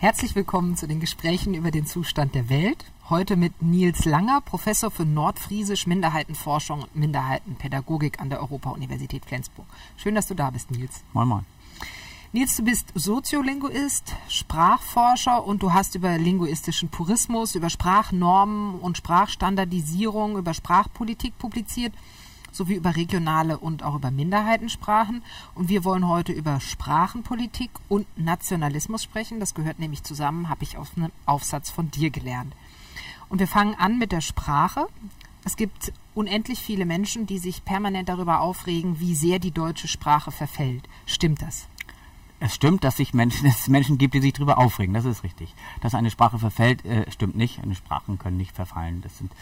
Herzlich willkommen zu den Gesprächen über den Zustand der Welt. Heute mit Nils Langer, Professor für Nordfriesisch, Minderheitenforschung und Minderheitenpädagogik an der Europa-Universität Flensburg. Schön, dass du da bist, Nils. Moin, moin. Nils, du bist Soziolinguist, Sprachforscher und du hast über linguistischen Purismus, über Sprachnormen und Sprachstandardisierung, über Sprachpolitik publiziert sowie über regionale und auch über Minderheitensprachen. Und wir wollen heute über Sprachenpolitik und Nationalismus sprechen. Das gehört nämlich zusammen, habe ich aus einem Aufsatz von dir gelernt. Und wir fangen an mit der Sprache. Es gibt unendlich viele Menschen, die sich permanent darüber aufregen, wie sehr die deutsche Sprache verfällt. Stimmt das? Es stimmt, dass, sich Menschen, dass es Menschen gibt, die sich darüber aufregen. Das ist richtig. Dass eine Sprache verfällt, äh, stimmt nicht. Eine Sprachen können nicht verfallen. Das sind,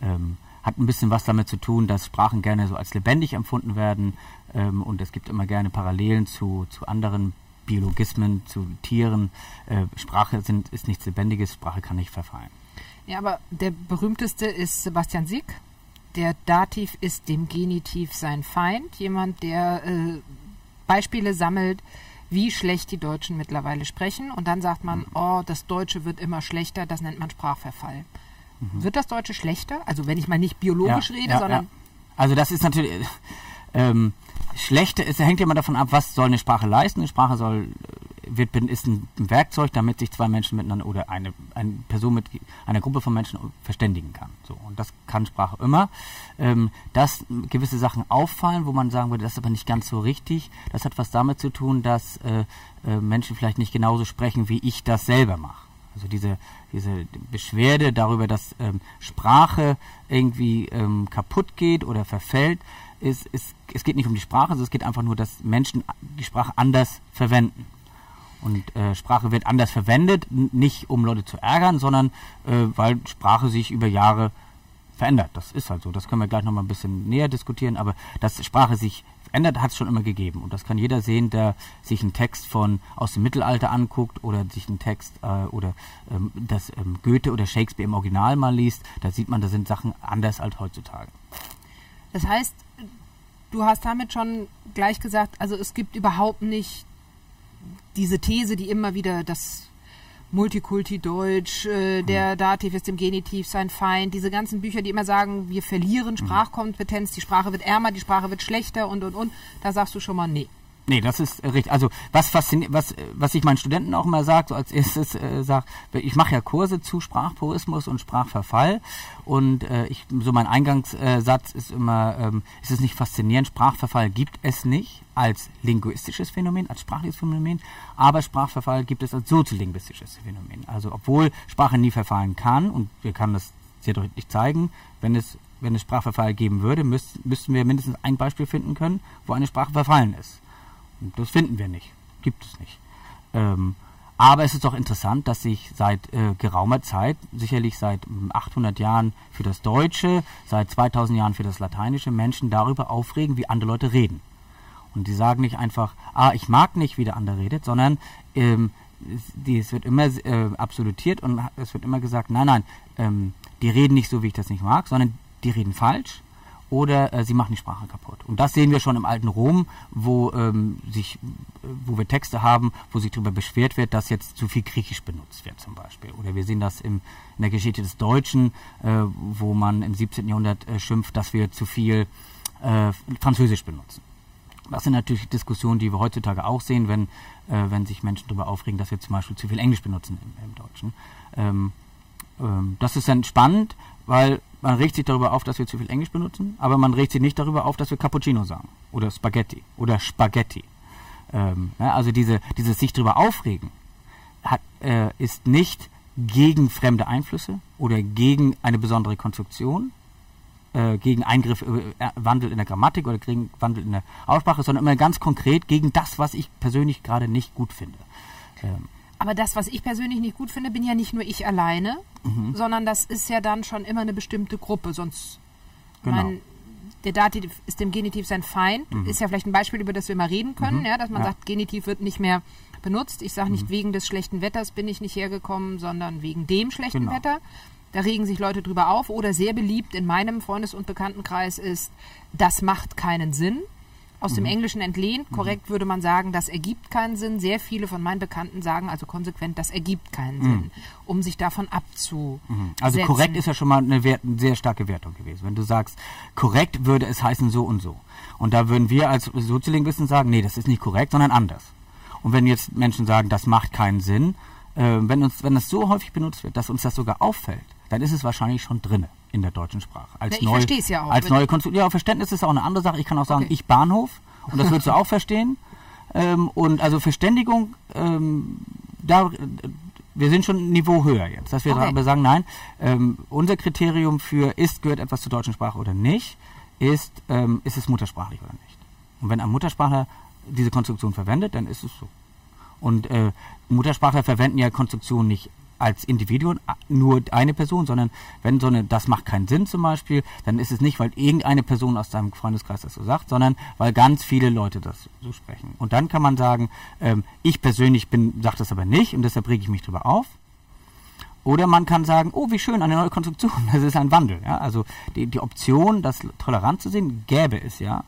ähm, hat ein bisschen was damit zu tun, dass Sprachen gerne so als lebendig empfunden werden. Ähm, und es gibt immer gerne Parallelen zu, zu anderen Biologismen, zu Tieren. Äh, Sprache sind, ist nichts Lebendiges. Sprache kann nicht verfallen. Ja, aber der berühmteste ist Sebastian Sieg. Der Dativ ist dem Genitiv sein Feind. Jemand, der äh, Beispiele sammelt, wie schlecht die Deutschen mittlerweile sprechen. Und dann sagt man, oh, das Deutsche wird immer schlechter, das nennt man Sprachverfall. Mhm. Wird das Deutsche schlechter? Also wenn ich mal nicht biologisch Ja, rede, ja, sondern ja. Also das ist natürlich ähm, schlechter. Es hängt ja immer davon ab, was soll eine Sprache leisten. Eine Sprache soll äh, wird ist ein Werkzeug, damit sich zwei Menschen miteinander oder eine, eine Person mit einer Gruppe von Menschen verständigen kann. So und das kann Sprache immer. Ähm, dass gewisse Sachen auffallen, wo man sagen würde, das ist aber nicht ganz so richtig. Das hat was damit zu tun, dass äh, äh, Menschen vielleicht nicht genauso sprechen, wie ich das selber mache. Also diese, diese Beschwerde darüber, dass ähm, Sprache irgendwie ähm, kaputt geht oder verfällt, ist, ist, es geht nicht um die Sprache, sondern es geht einfach nur, dass Menschen die Sprache anders verwenden. Und äh, Sprache wird anders verwendet, nicht um Leute zu ärgern, sondern äh, weil Sprache sich über Jahre verändert. Das ist halt so. Das können wir gleich nochmal ein bisschen näher diskutieren, aber dass Sprache sich verändert, hat es schon immer gegeben. Und das kann jeder sehen, der sich einen Text von aus dem Mittelalter anguckt oder sich einen Text äh, oder ähm, das ähm, Goethe oder Shakespeare im Original mal liest. Da sieht man, da sind Sachen anders als heutzutage. das heißt, du hast damit schon gleich gesagt, also es gibt überhaupt nicht diese These, die immer wieder das Multikulti-Deutsch, äh, der Dativ ist dem Genitiv sein Feind, diese ganzen Bücher, die immer sagen, wir verlieren Sprachkompetenz, die Sprache wird ärmer, die Sprache wird schlechter und und und, da sagst du schon mal nee. Nee, das ist äh, richtig. Also was fasziniert, was, äh, was ich meinen Studenten auch immer sage, so als erstes äh, sag, ich mache ja Kurse zu Sprachpurismus und Sprachverfall und äh, ich, so mein Eingangssatz ist immer, ähm, ist es nicht faszinierend, Sprachverfall gibt es nicht als linguistisches Phänomen, als sprachliches Phänomen, aber Sprachverfall gibt es als soziolinguistisches Phänomen. Also obwohl Sprache nie verfallen kann und wir können das sehr deutlich zeigen, wenn es wenn es Sprachverfall geben würde, müssten wir mindestens ein Beispiel finden können, wo eine Sprache verfallen ist. Das finden wir nicht. Gibt es nicht. Ähm, aber es ist doch interessant, dass sich seit äh, geraumer Zeit, sicherlich seit mm, 800 Jahren für das Deutsche, seit 2000 Jahren für das Lateinische, Menschen darüber aufregen, wie andere Leute reden. Und die sagen nicht einfach, ah, ich mag nicht, wie der andere redet, sondern ähm, es- die, es wird immer äh, absolutiert und es wird immer gesagt, nein, nein, ähm, die reden nicht so, wie ich das nicht mag, sondern die reden falsch oder äh, sie machen die Sprache kaputt. Und das sehen wir schon im alten Rom, wo ähm, sich, wo wir Texte haben, wo sich darüber beschwert wird, dass jetzt zu viel Griechisch benutzt wird zum Beispiel. Oder wir sehen das im, in der Geschichte des Deutschen, äh, wo man im 17. Jahrhundert äh, schimpft, dass wir zu viel äh, Französisch benutzen. Das sind natürlich Diskussionen, die wir heutzutage auch sehen, wenn, äh, wenn sich Menschen darüber aufregen, dass wir zum Beispiel zu viel Englisch benutzen im, im Deutschen. Ähm, ähm, das ist dann spannend, weil man regt sich darüber auf, dass wir zu viel Englisch benutzen, aber man regt sich nicht darüber auf, dass wir Cappuccino sagen oder Spaghetti oder Spaghetti. Ähm, ja, also diese, dieses sich darüber aufregen hat, äh, ist nicht gegen fremde Einflüsse oder gegen eine besondere Konstruktion, äh, gegen Eingriff, äh, Wandel in der Grammatik oder gegen Wandel in der Aussprache, sondern immer ganz konkret gegen das, was ich persönlich gerade nicht gut finde. Ähm, Aber das, was ich persönlich nicht gut finde, bin ja nicht nur ich alleine, Mhm. sondern das ist ja dann schon immer eine bestimmte Gruppe. Sonst, Genau. mein, der Dativ ist dem Genitiv sein Feind. Ist ja vielleicht ein Beispiel, über das wir mal reden können, ja, dass man Mhm. Ja. Mhm. sagt, Genitiv wird nicht mehr benutzt. Ich sage nicht, wegen des schlechten Wetters bin ich nicht hergekommen, sondern wegen dem schlechten Genau. Wetter. Da regen sich Leute drüber auf. Oder sehr beliebt in meinem Freundes- und Bekanntenkreis ist, das macht keinen Sinn. Aus dem Englischen entlehnt. Korrekt würde man sagen, das ergibt keinen Sinn. Sehr viele von meinen Bekannten sagen also konsequent, das ergibt keinen Sinn, um sich davon abzusetzen. Also korrekt ist ja schon mal eine, Wert, eine sehr starke Wertung gewesen. Wenn du sagst, korrekt würde es heißen so und so. Und da würden wir als Soziolinguisten sagen, nee, das ist nicht korrekt, sondern anders. Und wenn jetzt Menschen sagen, das macht keinen Sinn, äh, wenn, uns, wenn das so häufig benutzt wird, dass uns das sogar auffällt, dann ist es wahrscheinlich schon drinne in der deutschen Sprache. Als ich neu- versteh's ja auch. Als neue Konstruktion. Ja, Verständnis ist auch eine andere Sache. Ich kann auch sagen, Okay. ich Bahnhof. Und das würdest du auch verstehen. Ähm, und also Verständigung, ähm, da, wir sind schon ein Niveau höher jetzt. Dass wir Okay. aber sagen, nein, ähm, unser Kriterium für ist, gehört etwas zur deutschen Sprache oder nicht, ist, ähm, ist es muttersprachlich oder nicht. Und wenn ein Muttersprachler diese Konstruktion verwendet, dann ist es so. Und äh, Muttersprachler verwenden ja Konstruktionen nicht als Individuum, a- nur eine Person, sondern wenn so eine, das macht keinen Sinn zum Beispiel, dann ist es nicht, weil irgendeine Person aus deinem Freundeskreis das so sagt, sondern weil ganz viele Leute das so sprechen. Und dann kann man sagen, ähm, ich persönlich bin, sage das aber nicht und deshalb rege ich mich drüber auf. Oder man kann sagen, oh, wie schön, eine neue Konstruktion, das ist ein Wandel. Ja? Also die, die Option, das tolerant zu sehen, gäbe es ja.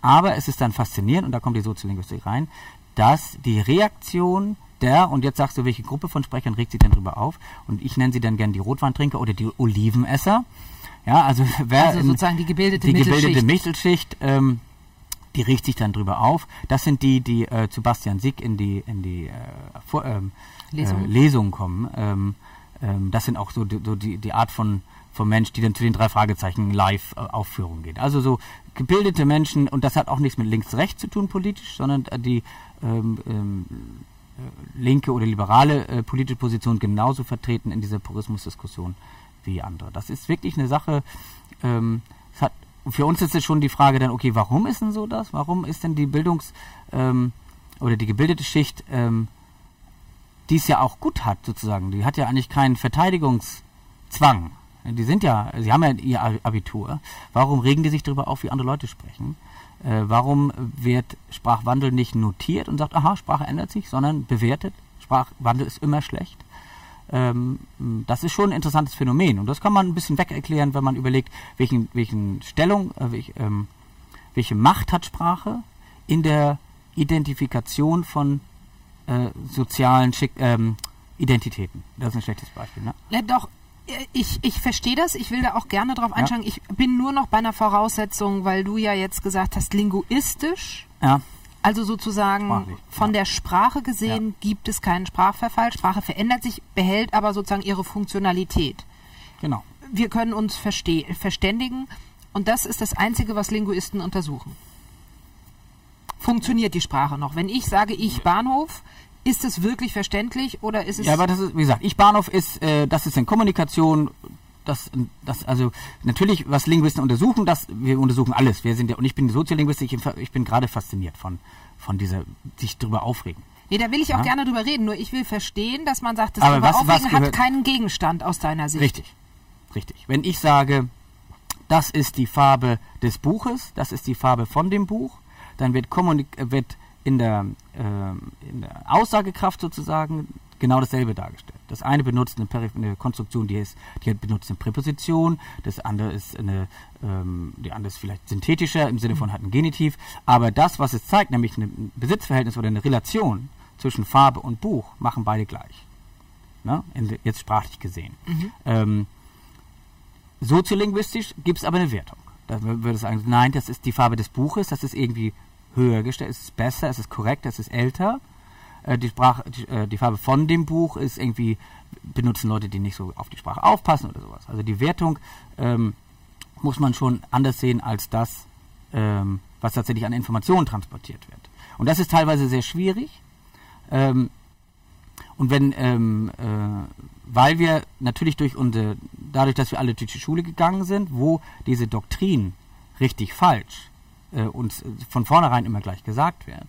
Aber es ist dann faszinierend, und da kommt die Soziolinguistik rein, dass die Reaktion der, und jetzt sagst du, welche Gruppe von Sprechern regt sich denn drüber auf? Und ich nenne sie dann gern die Rotweintrinker oder die Olivenesser. Ja, also wer Also sozusagen die gebildete die Mittelschicht. gebildete Mittelschicht, ähm, die regt sich dann drüber auf. Das sind die, die äh, zu Bastian Sick in die, in die äh, Vor, ähm, Lesung. Äh, Lesung kommen. Ähm, ähm, das sind auch so, die, so die, die Art von, von Mensch, die dann zu den drei Fragezeichen Live-Aufführungen geht. Also so gebildete Menschen, und das hat auch nichts mit links-rechts zu tun politisch, sondern äh, die ähm, ähm, äh, linke oder liberale äh, politische Position genauso vertreten in dieser Purismusdiskussion wie andere. Das ist wirklich eine Sache, ähm, hat, für uns ist es schon die Frage dann, okay, warum ist denn so das? Warum ist denn die Bildungs- ähm, oder die gebildete Schicht, ähm, die es ja auch gut hat sozusagen, die hat ja eigentlich keinen Verteidigungszwang. Die sind ja, sie haben ja ihr Abitur. Warum regen die sich darüber auf, wie andere Leute sprechen? Äh, warum wird Sprachwandel nicht notiert und sagt, aha, Sprache ändert sich, sondern bewertet? Sprachwandel ist immer schlecht. Ähm, das ist schon ein interessantes Phänomen und das kann man ein bisschen weg erklären, wenn man überlegt, welchen, welchen Stellung, äh, welch, ähm, welche Macht hat Sprache in der Identifikation von äh, sozialen Schick, ähm, Identitäten. Das ist ein schlechtes Beispiel. Ne? Ja, doch, ich, ich verstehe das. Ich will da auch gerne drauf einsteigen. Ich bin nur noch bei einer Voraussetzung, weil du ja jetzt gesagt hast, linguistisch, Ja, also sozusagen Sprachlich, von ja. der Sprache gesehen, gibt es keinen Sprachverfall. Sprache verändert sich, behält aber sozusagen ihre Funktionalität. genau. Wir können uns verständigen und das ist das Einzige, was Linguisten untersuchen. Funktioniert die Sprache noch? Wenn ich sage, ich Bahnhof, ist es wirklich verständlich oder ist es... Ja, aber das ist, wie gesagt, ich Bahnhof ist, äh, das ist in Kommunikation, das, das, also natürlich, was Linguisten untersuchen, das, wir untersuchen alles. Wir sind ja, und ich bin Soziolinguist, ich, ich bin gerade fasziniert von, von dieser, sich drüber aufregen. Nee, da will ich auch Ja. gerne drüber reden. Nur ich will verstehen, dass man sagt, das Aber was- was Aufregen hat gehört- keinen Gegenstand aus deiner Sicht. Richtig, richtig. Wenn ich sage, das ist die Farbe des Buches, das ist die Farbe von dem Buch, dann wird, kommunik wird in, der, ähm, in der Aussagekraft sozusagen genau dasselbe dargestellt. Das eine benutzt eine, Perif- eine Konstruktion, die, ist, die benutzt eine Präposition, das andere ist eine, ähm, die andere ist vielleicht synthetischer im Sinne von hat ein Genitiv, aber das, was es zeigt, nämlich ein Besitzverhältnis oder eine Relation zwischen Farbe und Buch, machen beide gleich. Ne? In, jetzt sprachlich gesehen. Ähm, Soziolinguistisch gibt es aber eine Wertung. Da wür- würde es sagen, nein, das ist die Farbe des Buches, das ist irgendwie höher gestellt, es ist besser, es ist korrekt, es ist älter. Äh, die, Sprache, die, äh, die Farbe von dem Buch ist irgendwie, benutzen Leute, die nicht so auf die Sprache aufpassen oder sowas. Also die Wertung ähm, muss man schon anders sehen als das, ähm, was tatsächlich an Informationen transportiert wird. Und das ist teilweise sehr schwierig. Ähm, und wenn, ähm, äh, weil wir natürlich durch unsere, dadurch, dass wir alle durch die Schule gegangen sind, wo diese Doktrin richtig falsch äh, uns von vornherein immer gleich gesagt wird,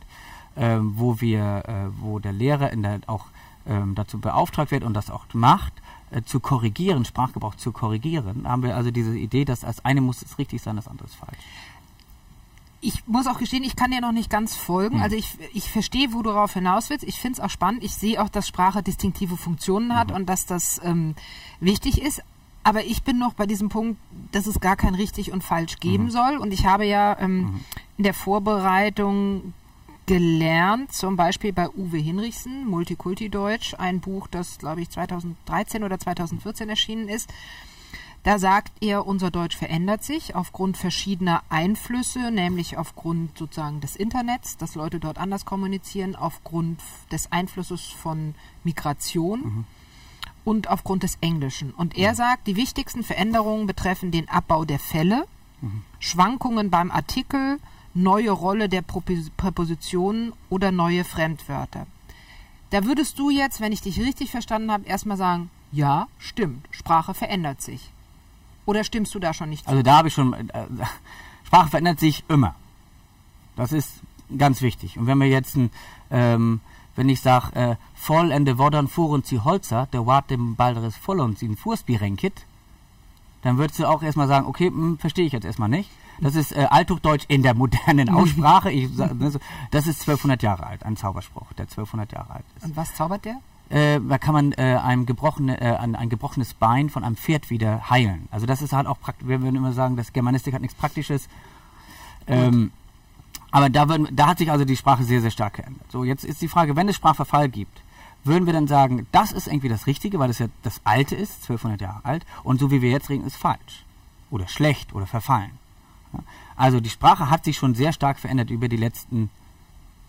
ähm, wo wir, äh, wo der Lehrer in der, auch ähm, dazu beauftragt wird und das auch macht, äh, zu korrigieren, Sprachgebrauch zu korrigieren, haben wir also diese Idee, dass das eine muss es richtig sein, das andere ist falsch. Ich muss auch gestehen, ich kann dir noch nicht ganz folgen. Hm. Also ich, ich verstehe, wo du darauf hinaus willst. Ich finde es auch spannend. Ich sehe auch, dass Sprache distinktive Funktionen hat Mhm. und dass das ähm, wichtig ist. Aber ich bin noch bei diesem Punkt, dass es gar kein richtig und falsch Mhm. geben soll. Und ich habe ja ähm, in der Vorbereitung gelernt, zum Beispiel bei Uwe Hinrichsen, Multikulti-Deutsch, ein Buch, das, glaube ich, 2013 oder 2014 erschienen ist. Da sagt er, unser Deutsch verändert sich aufgrund verschiedener Einflüsse, nämlich aufgrund sozusagen des Internets, dass Leute dort anders kommunizieren, aufgrund des Einflusses von Migration mhm. Und aufgrund des Englischen. Und er mhm. sagt, die wichtigsten Veränderungen betreffen den Abbau der Fälle, mhm. Schwankungen beim Artikel, neue Rolle der Präpositionen oder neue Fremdwörter. Da würdest du jetzt, wenn ich dich richtig verstanden habe, erstmal sagen, ja, stimmt, Sprache verändert sich. Oder stimmst du da schon nicht zu? Also da habe ich schon, äh, Sprache verändert sich immer. Das ist ganz wichtig. Und wenn wir jetzt, ein, ähm, wenn ich sage, äh, voll ende Wodern fuhren sie Holzer, der Wart dem Balderes voll und sie in Fußbirenkit, dann würdest du auch erstmal sagen, okay, hm, verstehe ich jetzt erstmal nicht. Das ist äh, Althochdeutsch in der modernen Aussprache. Ich, ne, das ist 1200 Jahre alt, ein Zauberspruch, der 1200 Jahre alt ist. Und was zaubert der? Äh, da kann man äh, einem gebrochene, äh, ein, ein, gebrochenes Bein von einem Pferd wieder heilen. Also das ist halt auch praktisch, wir würden immer sagen, dass Germanistik hat nichts Praktisches. Ähm, aber da, würden, da hat sich also die Sprache sehr, sehr stark geändert. So, jetzt ist die Frage, wenn es Sprachverfall gibt, würden wir dann sagen, das ist irgendwie das Richtige, weil es ja das Alte ist, 1200 Jahre alt, und so wie wir jetzt reden, ist falsch. Oder schlecht oder verfallen. Also die Sprache hat sich schon sehr stark verändert über die letzten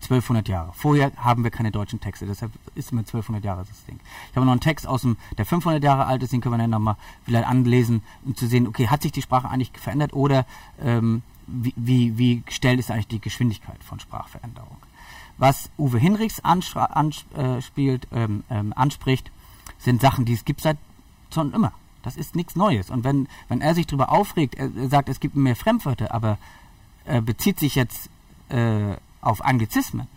1200 Jahre. Vorher haben wir keine deutschen Texte, deshalb ist mit 1200 Jahre das Ding. Ich habe noch einen Text aus dem, der 500 Jahre alt ist, den können wir dann nochmal vielleicht anlesen, um zu sehen, okay, hat sich die Sprache eigentlich verändert oder ähm, wie, wie, wie stellt ist eigentlich die Geschwindigkeit von Sprachveränderung? Was Uwe Hinrichs anspielt, äh, ähm, ähm, anspricht, sind Sachen, die es gibt seit schon immer. Das ist nichts Neues. Und wenn, wenn er sich darüber aufregt, er, sagt, es gibt mehr Fremdwörter, aber er bezieht sich jetzt äh, auf Anglizismen,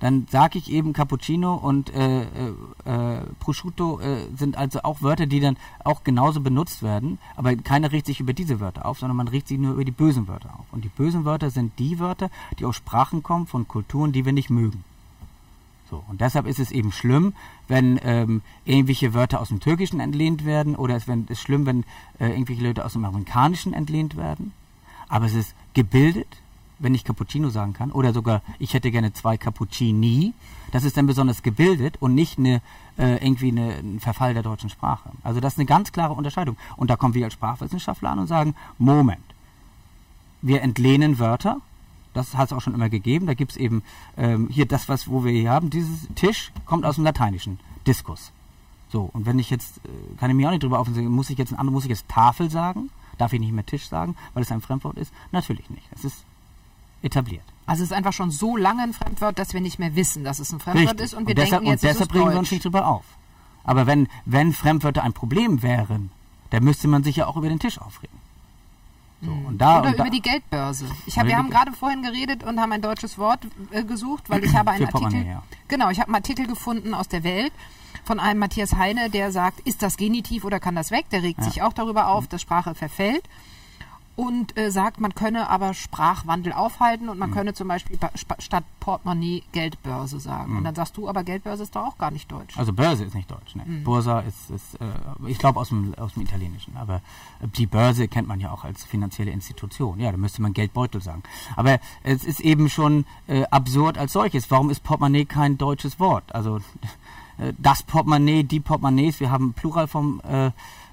dann sage ich eben Cappuccino und äh, äh, äh, Prosciutto äh, sind also auch Wörter, die dann auch genauso benutzt werden, aber keiner regt sich über diese Wörter auf, sondern man regt sich nur über die bösen Wörter auf. Und die bösen Wörter sind die Wörter, die aus Sprachen kommen von Kulturen, die wir nicht mögen. So, und deshalb ist es eben schlimm, wenn ähm, irgendwelche Wörter aus dem Türkischen entlehnt werden oder es ist schlimm, wenn äh, irgendwelche Leute aus dem Amerikanischen entlehnt werden. Aber es ist gebildet, wenn ich Cappuccino sagen kann, oder sogar ich hätte gerne zwei Cappuccini. Das ist dann besonders gebildet und nicht eine, äh, irgendwie eine, ein Verfall der deutschen Sprache. Also das ist eine ganz klare Unterscheidung. Und da kommen wir als Sprachwissenschaftler an und sagen, Moment, wir entlehnen Wörter, das hat es auch schon immer gegeben. Da gibt es eben ähm, hier das, was wo wir hier haben. Dieses Tisch kommt aus dem Lateinischen. Diskus. So, und wenn ich jetzt, äh, kann ich mir auch nicht drüber aufhören, muss ich jetzt ein anderes, muss ich jetzt Tafel sagen? Darf ich nicht mehr Tisch sagen, weil es ein Fremdwort ist? Natürlich nicht. Es ist etabliert. Also es ist einfach schon so lange ein Fremdwort, dass wir nicht mehr wissen, dass es ein Fremdwort Richtig. ist und wir und deshalb, denken jetzt, und deshalb bringen wir uns nicht drüber auf. Aber wenn, wenn Fremdwörter ein Problem wären, dann müsste man sich ja auch über den Tisch aufregen. So, und da, Oder über da, die Geldbörse. Ich hab, wir haben gerade vorhin geredet und haben ein deutsches Wort äh, gesucht, weil ich habe einen Artikel. Ja. Genau, ich habe einen Artikel gefunden aus der Welt von einem Matthias Heine, der sagt, ist das Genitiv oder kann das weg? Der regt ja. sich auch darüber auf, dass Sprache verfällt und äh, sagt, man könne aber Sprachwandel aufhalten und man mhm. könne zum Beispiel statt Portemonnaie Geldbörse sagen. Mhm. Und dann sagst du, aber Geldbörse ist doch auch gar nicht deutsch. Also Börse ist nicht deutsch, ne? Mhm. Bursa ist, ist äh, ich glaube aus dem, aus dem Italienischen, aber die Börse kennt man ja auch als finanzielle Institution. Ja, da müsste man Geldbeutel sagen. Aber es ist eben schon äh, absurd als solches. Warum ist Portemonnaie kein deutsches Wort? Also äh, das Portemonnaie, die Portemonnaies, wir haben Plural vom äh,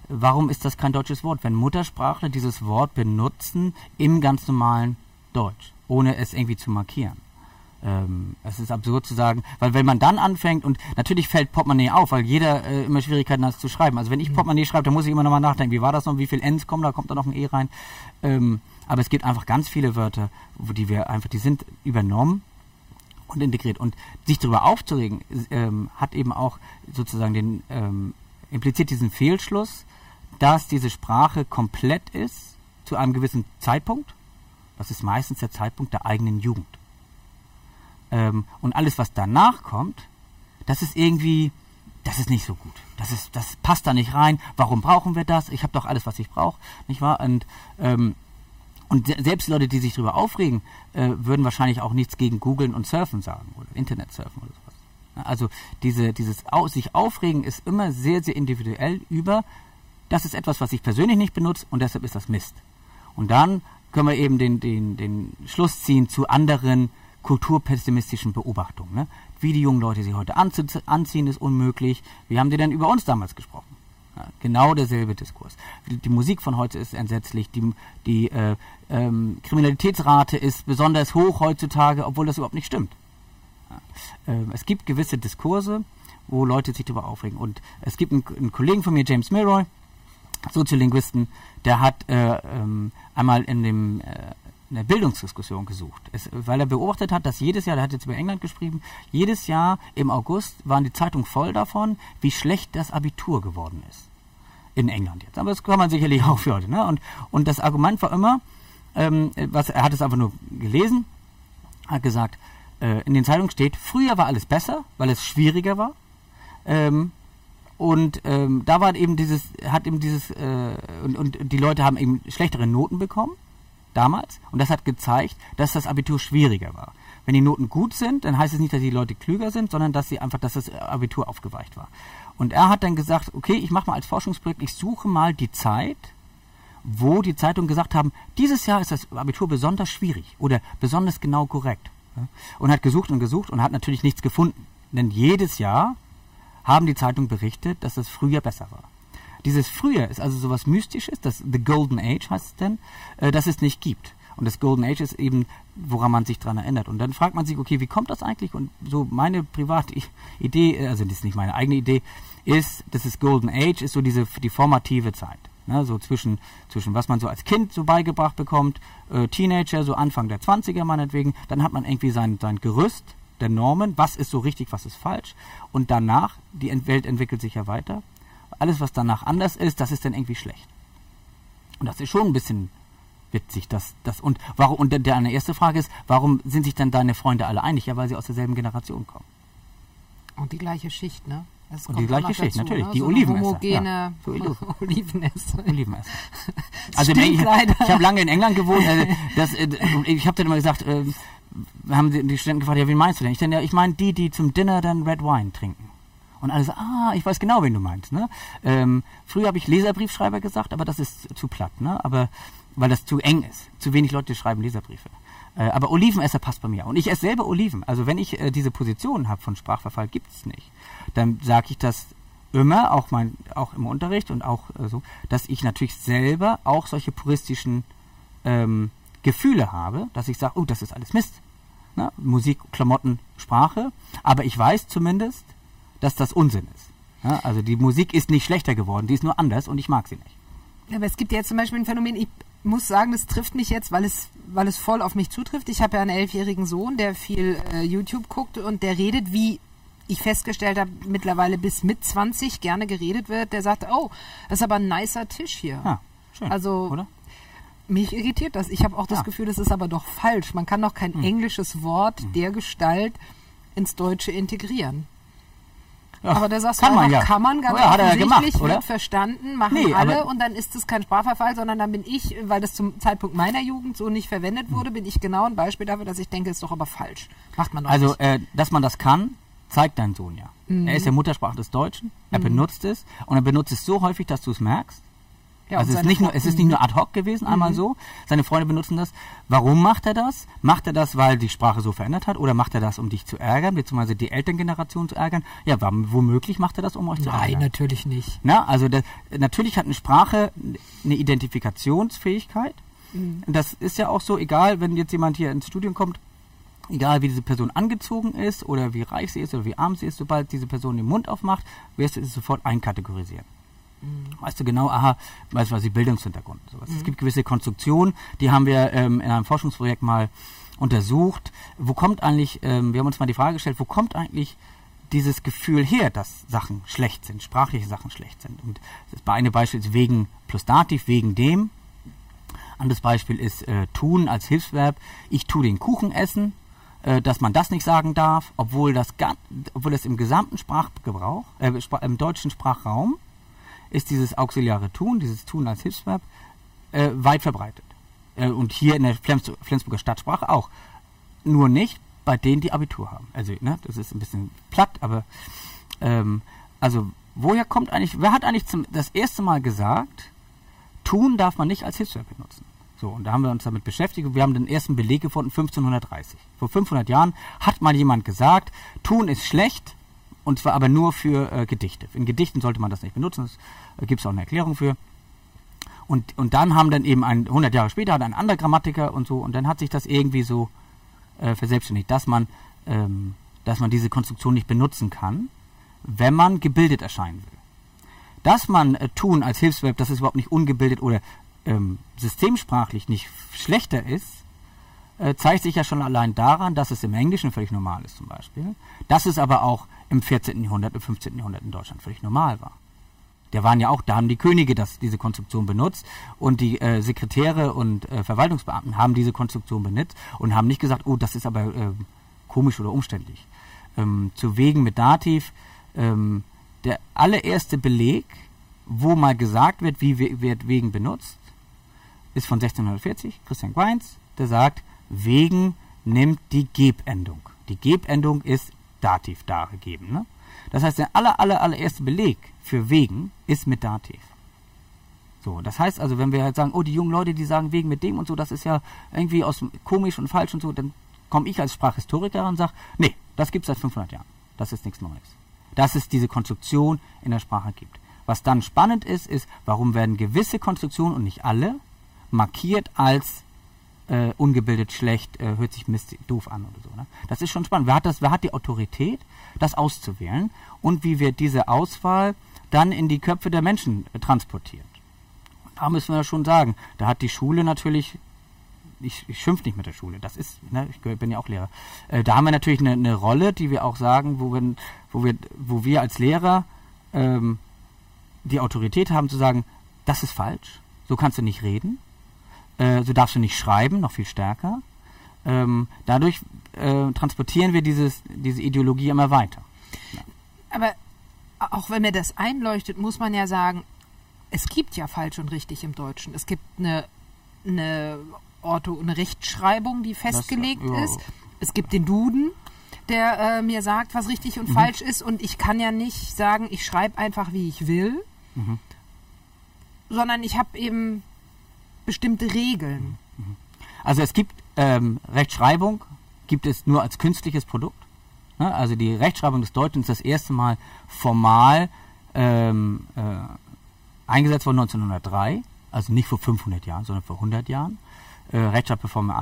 warum ist das kein deutsches Wort, wenn Muttersprachler dieses Wort benutzen im ganz normalen Deutsch, ohne es irgendwie zu markieren? Ähm, es ist absurd zu sagen, weil wenn man dann anfängt und natürlich fällt Portemonnaie auf, weil jeder äh, immer Schwierigkeiten hat zu schreiben. Also wenn ich mhm. Portemonnaie schreibe, dann muss ich immer nochmal nachdenken, wie war das noch, wie viel Ns kommen, da kommt da noch ein E rein. Ähm, aber es gibt einfach ganz viele Wörter, wo die wir einfach, die sind übernommen und integriert. Und sich darüber aufzuregen, ähm, hat eben auch sozusagen den, ähm, impliziert diesen Fehlschluss, dass diese Sprache komplett ist zu einem gewissen Zeitpunkt. Das ist meistens der Zeitpunkt der eigenen Jugend. Ähm, und alles, was danach kommt, das ist irgendwie, das ist nicht so gut. Das, ist, das passt da nicht rein. Warum brauchen wir das? Ich habe doch alles, was ich brauche, nicht wahr? Und, ähm, und selbst Leute, die sich darüber aufregen, äh, würden wahrscheinlich auch nichts gegen Googeln und Surfen sagen oder Internet surfen oder sowas. Also diese, dieses sich aufregen ist immer sehr, sehr individuell über das ist etwas, was ich persönlich nicht benutze und deshalb ist das Mist. Und dann können wir eben den, den, den Schluss ziehen zu anderen kulturpessimistischen Beobachtungen. Ne? Wie die jungen Leute sich heute anziehen, ist unmöglich. Wie haben die denn über uns damals gesprochen? Ja, genau derselbe Diskurs. Die, Musik von heute ist entsetzlich. Die, die äh, ähm, Kriminalitätsrate ist besonders hoch heutzutage, obwohl das überhaupt nicht stimmt. Ja. Äh, es gibt gewisse Diskurse, wo Leute sich darüber aufregen. Und es gibt einen, einen Kollegen von mir, James Milroy, Soziolinguisten, der hat äh, ähm, einmal in dem äh, eine Bildungsdiskussion gesucht, es, weil er beobachtet hat, dass jedes Jahr, der hat jetzt über England geschrieben, jedes Jahr im August waren die Zeitungen voll davon, wie schlecht das Abitur geworden ist. In England jetzt. Aber das kann man sicherlich auch für heute. Ne? Und, und das Argument war immer, ähm, was, er hat es einfach nur gelesen, hat gesagt, äh, in den Zeitungen steht, früher war alles besser, weil es schwieriger war. Ähm, und ähm, da war eben dieses, hat eben dieses, äh, und, und die Leute haben eben schlechtere Noten bekommen damals. Und das hat gezeigt, dass das Abitur schwieriger war. Wenn die Noten gut sind, dann heißt es nicht, dass die Leute klüger sind, sondern dass sie einfach, dass das Abitur aufgeweicht war. Und er hat dann gesagt, okay, ich mache mal als Forschungsprojekt, ich suche mal die Zeit, wo die Zeitungen gesagt haben, dieses Jahr ist das Abitur besonders schwierig oder besonders genau korrekt. Und hat gesucht und gesucht und hat natürlich nichts gefunden. Denn jedes Jahr haben die Zeitungen berichtet, dass das Frühjahr besser war. Dieses Früher ist also sowas Mystisches, das The Golden Age heißt es denn, äh, das es nicht gibt. Und das Golden Age ist eben, woran man sich dran erinnert. Und dann fragt man sich, okay, wie kommt das eigentlich? Und so meine private Idee, also das ist nicht meine eigene Idee, ist, dass das Golden Age ist so diese die formative Zeit. Ne, so zwischen, zwischen was man so als Kind so beigebracht bekommt, äh, Teenager, so Anfang der 20er meinetwegen, dann hat man irgendwie sein, sein Gerüst der Normen, was ist so richtig, was ist falsch. Und danach, die Welt entwickelt sich ja weiter alles, was danach anders ist, das ist dann irgendwie schlecht. Und das ist schon ein bisschen witzig, dass das und warum und der, eine erste Frage ist, warum sind sich dann deine Freunde alle einig? Ja, weil sie aus derselben Generation kommen. Und die gleiche Schicht, ne? Es und die gleiche Schicht, dazu, natürlich. Ne? Die so Olivenesser. Homogene ja, so Olivenesser. Olivenesser. also ich, ich habe lange in England gewohnt. Also das, äh, ich habe dann immer gesagt, äh, haben die, die Studenten gefragt, ja, wie meinst du denn? Ich ja, ich meine die, die zum Dinner dann Red Wine trinken. Und alle so, ah, ich weiß genau, wen du meinst. Ne? Ähm, früher habe ich Leserbriefschreiber gesagt, aber das ist zu platt, ne? aber weil das zu eng ist. Zu wenig Leute schreiben Leserbriefe. Äh, aber Olivenesser passt bei mir. Und ich esse selber Oliven. Also wenn ich äh, diese Position habe von Sprachverfall, gibt es nicht. Dann sage ich das immer, auch, mein, auch im Unterricht und auch äh, so, dass ich natürlich selber auch solche puristischen ähm, Gefühle habe, dass ich sage, oh, das ist alles Mist. Ne? Musik, Klamotten, Sprache. Aber ich weiß zumindest, dass das Unsinn ist. Ja, also die Musik ist nicht schlechter geworden, die ist nur anders und ich mag sie nicht. Aber es gibt ja zum Beispiel ein Phänomen, ich muss sagen, das trifft mich jetzt, weil es, weil es voll auf mich zutrifft. Ich habe ja einen elfjährigen Sohn, der viel äh, YouTube guckt und der redet, wie ich festgestellt habe, mittlerweile bis mit 20 gerne geredet wird. Der sagt, oh, das ist aber ein nicer Tisch hier. Ja, schön, also, oder? Mich irritiert das. Ich habe auch das ja. Gefühl, das ist aber doch falsch. Man kann doch kein hm. englisches Wort hm. der Gestalt ins Deutsche integrieren. Ja, aber da sagst kann du, man ja. kann man ganz ja, hat er ja gemacht, oder? wird verstanden, machen nee, alle und dann ist es kein Sprachverfall, sondern dann bin ich, weil das zum Zeitpunkt meiner Jugend so nicht verwendet wurde, bin ich genau ein Beispiel dafür, dass ich denke, ist doch aber falsch. Macht man doch Also, nicht. Äh, dass man das kann, zeigt dein Sohn ja. Mhm. Er ist ja Muttersprache des Deutschen, er mhm. benutzt es und er benutzt es so häufig, dass du es merkst. Ja, also es ist, nicht nur, es ist nicht nur ad hoc gewesen, einmal mhm. so. Seine Freunde benutzen das. Warum macht er das? Macht er das, weil die Sprache so verändert hat? Oder macht er das, um dich zu ärgern, beziehungsweise die Elterngeneration zu ärgern? Ja, womöglich macht er das, um euch zu Nein, ärgern. Nein, natürlich nicht. Na, also das, natürlich hat eine Sprache eine Identifikationsfähigkeit. Mhm. Das ist ja auch so, egal, wenn jetzt jemand hier ins Studium kommt, egal wie diese Person angezogen ist oder wie reich sie ist oder wie arm sie ist, sobald diese Person den Mund aufmacht, wirst du es sofort einkategorisieren. Weißt du genau, aha, weißt du was, die Bildungshintergrund. Sowas. Mhm. Es gibt gewisse Konstruktionen, die haben wir ähm, in einem Forschungsprojekt mal untersucht. Wo kommt eigentlich, ähm, wir haben uns mal die Frage gestellt, wo kommt eigentlich dieses Gefühl her, dass Sachen schlecht sind, sprachliche Sachen schlecht sind. Und das eine Beispiel ist wegen plus Dativ, wegen dem. Anderes Beispiel ist äh, tun als Hilfsverb. Ich tue den Kuchen essen, äh, dass man das nicht sagen darf, obwohl das, obwohl das im gesamten Sprachgebrauch, äh, im deutschen Sprachraum ist dieses auxiliare Tun, dieses Tun als Hilfsverb, äh, weit verbreitet. Äh, und hier in der Flems Flensburger Stadtsprache auch. Nur nicht bei denen, die Abitur haben. Also, ne, das ist ein bisschen platt, aber ähm, also woher kommt eigentlich, wer hat eigentlich zum, das erste Mal gesagt, tun darf man nicht als Hilfsverb benutzen? So, und da haben wir uns damit beschäftigt wir haben den ersten Beleg gefunden, 1530. Vor 500 Jahren hat mal jemand gesagt, tun ist schlecht, und zwar aber nur für äh, Gedichte. In Gedichten sollte man das nicht benutzen, da äh, gibt es auch eine Erklärung für. Und, und dann haben dann eben ein, 100 Jahre später hat ein anderer Grammatiker und so, und dann hat sich das irgendwie so äh, verselbstständigt, dass man, ähm, dass man diese Konstruktion nicht benutzen kann, wenn man gebildet erscheinen will. Dass man äh, tun als Hilfsverb, dass es überhaupt nicht ungebildet oder ähm, systemsprachlich nicht schlechter ist, äh, zeigt sich ja schon allein daran, dass es im Englischen völlig normal ist zum Beispiel, dass es aber auch im 14. Jahrhundert, im 15. Jahrhundert in Deutschland völlig normal war. Der waren ja auch, da haben die Könige das, diese Konstruktion benutzt und die äh, Sekretäre und äh, Verwaltungsbeamten haben diese Konstruktion benutzt und haben nicht gesagt, oh, das ist aber äh, komisch oder umständlich. Ähm, zu Wegen mit Dativ, ähm, der allererste Beleg, wo mal gesagt wird, wie wird Wegen benutzt, ist von 1640, Christian Queins, der sagt, Wegen nimmt die Gebendung. Die Gebendung ist Dativ dargegeben. Ne? Das heißt, der aller, aller, allererste Beleg für Wegen ist mit Dativ. So, das heißt also, wenn wir halt sagen, oh, die jungen Leute, die sagen Wegen mit dem und so, das ist ja irgendwie aus komisch und falsch und so, dann komme ich als Sprachhistoriker und sage, nee, das gibt es seit 500 Jahren. Das ist nichts Neues. Dass es diese Konstruktion in der Sprache gibt. Was dann spannend ist, ist, warum werden gewisse Konstruktionen und nicht alle markiert als äh, ungebildet, schlecht, äh, hört sich mist, doof an oder so. Ne? Das ist schon spannend. Wer hat, das, wer hat die Autorität, das auszuwählen und wie wird diese Auswahl dann in die Köpfe der Menschen transportiert? Da müssen wir schon sagen, da hat die Schule natürlich ich, ich schimpfe nicht mit der Schule, das ist, ne, ich bin ja auch Lehrer. Äh, da haben wir natürlich eine, eine, Rolle, die wir auch sagen, wo wir, wo wir, wo wir als Lehrer ähm, die Autorität haben zu sagen, das ist falsch, so kannst du nicht reden, äh, so darfst du nicht schreiben, noch viel stärker. Ähm, dadurch äh, transportieren wir dieses, diese Ideologie immer weiter. Ja. Aber auch wenn mir das einleuchtet, muss man ja sagen, es gibt ja falsch und richtig im Deutschen. Es gibt eine, eine Ortho- und Rechtschreibung, die festgelegt das, ja. ist. Es gibt den Duden, der äh, mir sagt, was richtig und mhm. falsch ist. Und ich kann ja nicht sagen, ich schreibe einfach, wie ich will, mhm. sondern ich habe eben bestimmte Regeln. Also es gibt ähm, Rechtschreibung, gibt es nur als künstliches Produkt. Ne? Also die Rechtschreibung des Deutschen ist das erste Mal formal ähm, äh, eingesetzt worden 1903, also nicht vor 500 Jahren, sondern vor 100 Jahren. Äh, Rechtschreibreform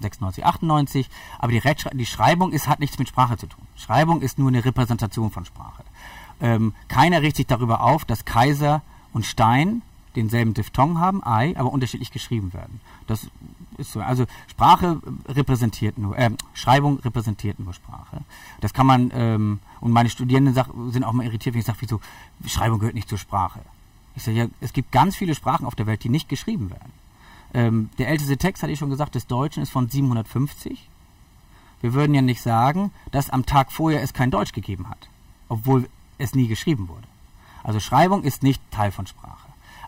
96, 98, aber die, Rechtschre die Schreibung ist, hat nichts mit Sprache zu tun. Schreibung ist nur eine Repräsentation von Sprache. Ähm, keiner richtet sich darüber auf, dass Kaiser und Stein denselben Diphthong haben, Ei, aber unterschiedlich geschrieben werden. Das ist so. Also Sprache repräsentiert nur, äh, Schreibung repräsentiert nur Sprache. Das kann man, ähm, und meine Studierenden sag, sind auch mal irritiert, wenn ich sage, wieso, Schreibung gehört nicht zur Sprache. Ich sage, ja, es gibt ganz viele Sprachen auf der Welt, die nicht geschrieben werden. Ähm, der älteste Text, hatte ich schon gesagt, des Deutschen ist von 750. Wir würden ja nicht sagen, dass am Tag vorher es kein Deutsch gegeben hat, obwohl es nie geschrieben wurde. Also Schreibung ist nicht Teil von Sprache.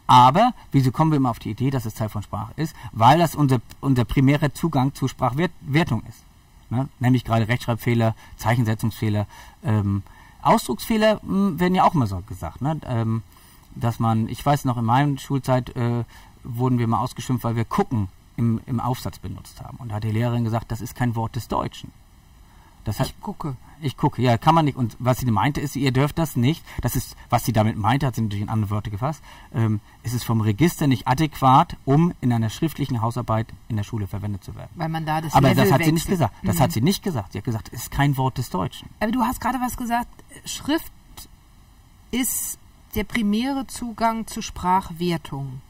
Aber wieso kommen wir immer auf die Idee, dass es Teil von Sprache ist? Weil das unser, unser primärer Zugang zu Sprachwertung ist. Ne? Nämlich gerade Rechtschreibfehler, Zeichensetzungsfehler, ähm, Ausdrucksfehler mh, hm, werden ja auch immer so gesagt. Ne? Ähm, dass man, ich weiß noch, in meiner Schulzeit äh, wurden wir mal ausgeschimpft, weil wir gucken im, im Aufsatz benutzt haben. Und da hat die Lehrerin gesagt, das ist kein Wort des Deutschen. Das hat, ich gucke. Ich gucke, ja, kann man nicht. Und was sie meinte, ist, ihr dürft das nicht. Das ist, was sie damit meinte, hat sie natürlich in andere Wörter gefasst. Ähm, ist es vom Register nicht adäquat, um in einer schriftlichen Hausarbeit in der Schule verwendet zu werden. Weil man da das Aber Level das hat wechselt. sie nicht gesagt. Das mhm. hat sie nicht gesagt. Sie hat gesagt, es ist kein Wort des Deutschen. Aber du hast gerade was gesagt. Schrift ist der primäre Zugang zu Sprachwertung.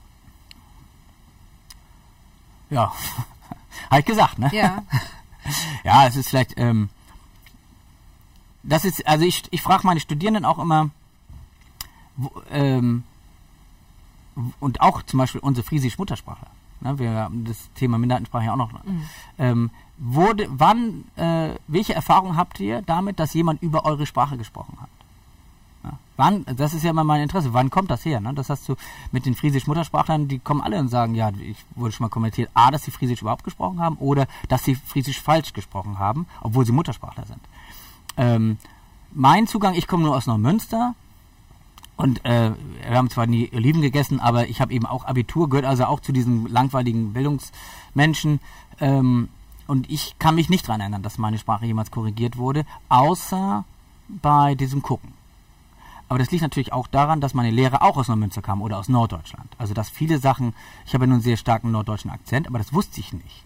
Ja, habe ich gesagt, ne? Ja. ja, es ist vielleicht, ähm, das ist, also ich, ich frage meine Studierenden auch immer, wo, ähm, und auch zum Beispiel unsere friesische Muttersprache. Ne, wir haben das Thema Minderheitensprache ja auch noch. Mhm. Ähm, wurde, wann, äh, welche Erfahrung habt ihr damit, dass jemand über eure Sprache gesprochen hat? Ja, wann, das ist ja immer mein Interesse. Wann kommt das her? Ne? Das hast du mit den friesischen Muttersprachlern, die kommen alle und sagen, ja, ich wurde schon mal kommentiert, A, dass sie Friesisch überhaupt gesprochen haben oder dass sie Friesisch falsch gesprochen haben, obwohl sie Muttersprachler sind. Ähm, mein Zugang, ich komme nur aus Neumünster. Und äh, wir haben zwar nie Oliven gegessen, aber ich habe eben auch Abitur, gehört also auch zu diesen langweiligen Bildungsmenschen. Ähm, und ich kann mich nicht daran erinnern, dass meine Sprache jemals korrigiert wurde, außer bei diesem Gucken. Aber das liegt natürlich auch daran, dass meine Lehrer auch aus Neumünster kamen oder aus Norddeutschland. Also dass viele Sachen, ich habe ja nun einen sehr starken norddeutschen Akzent, aber das wusste ich nicht.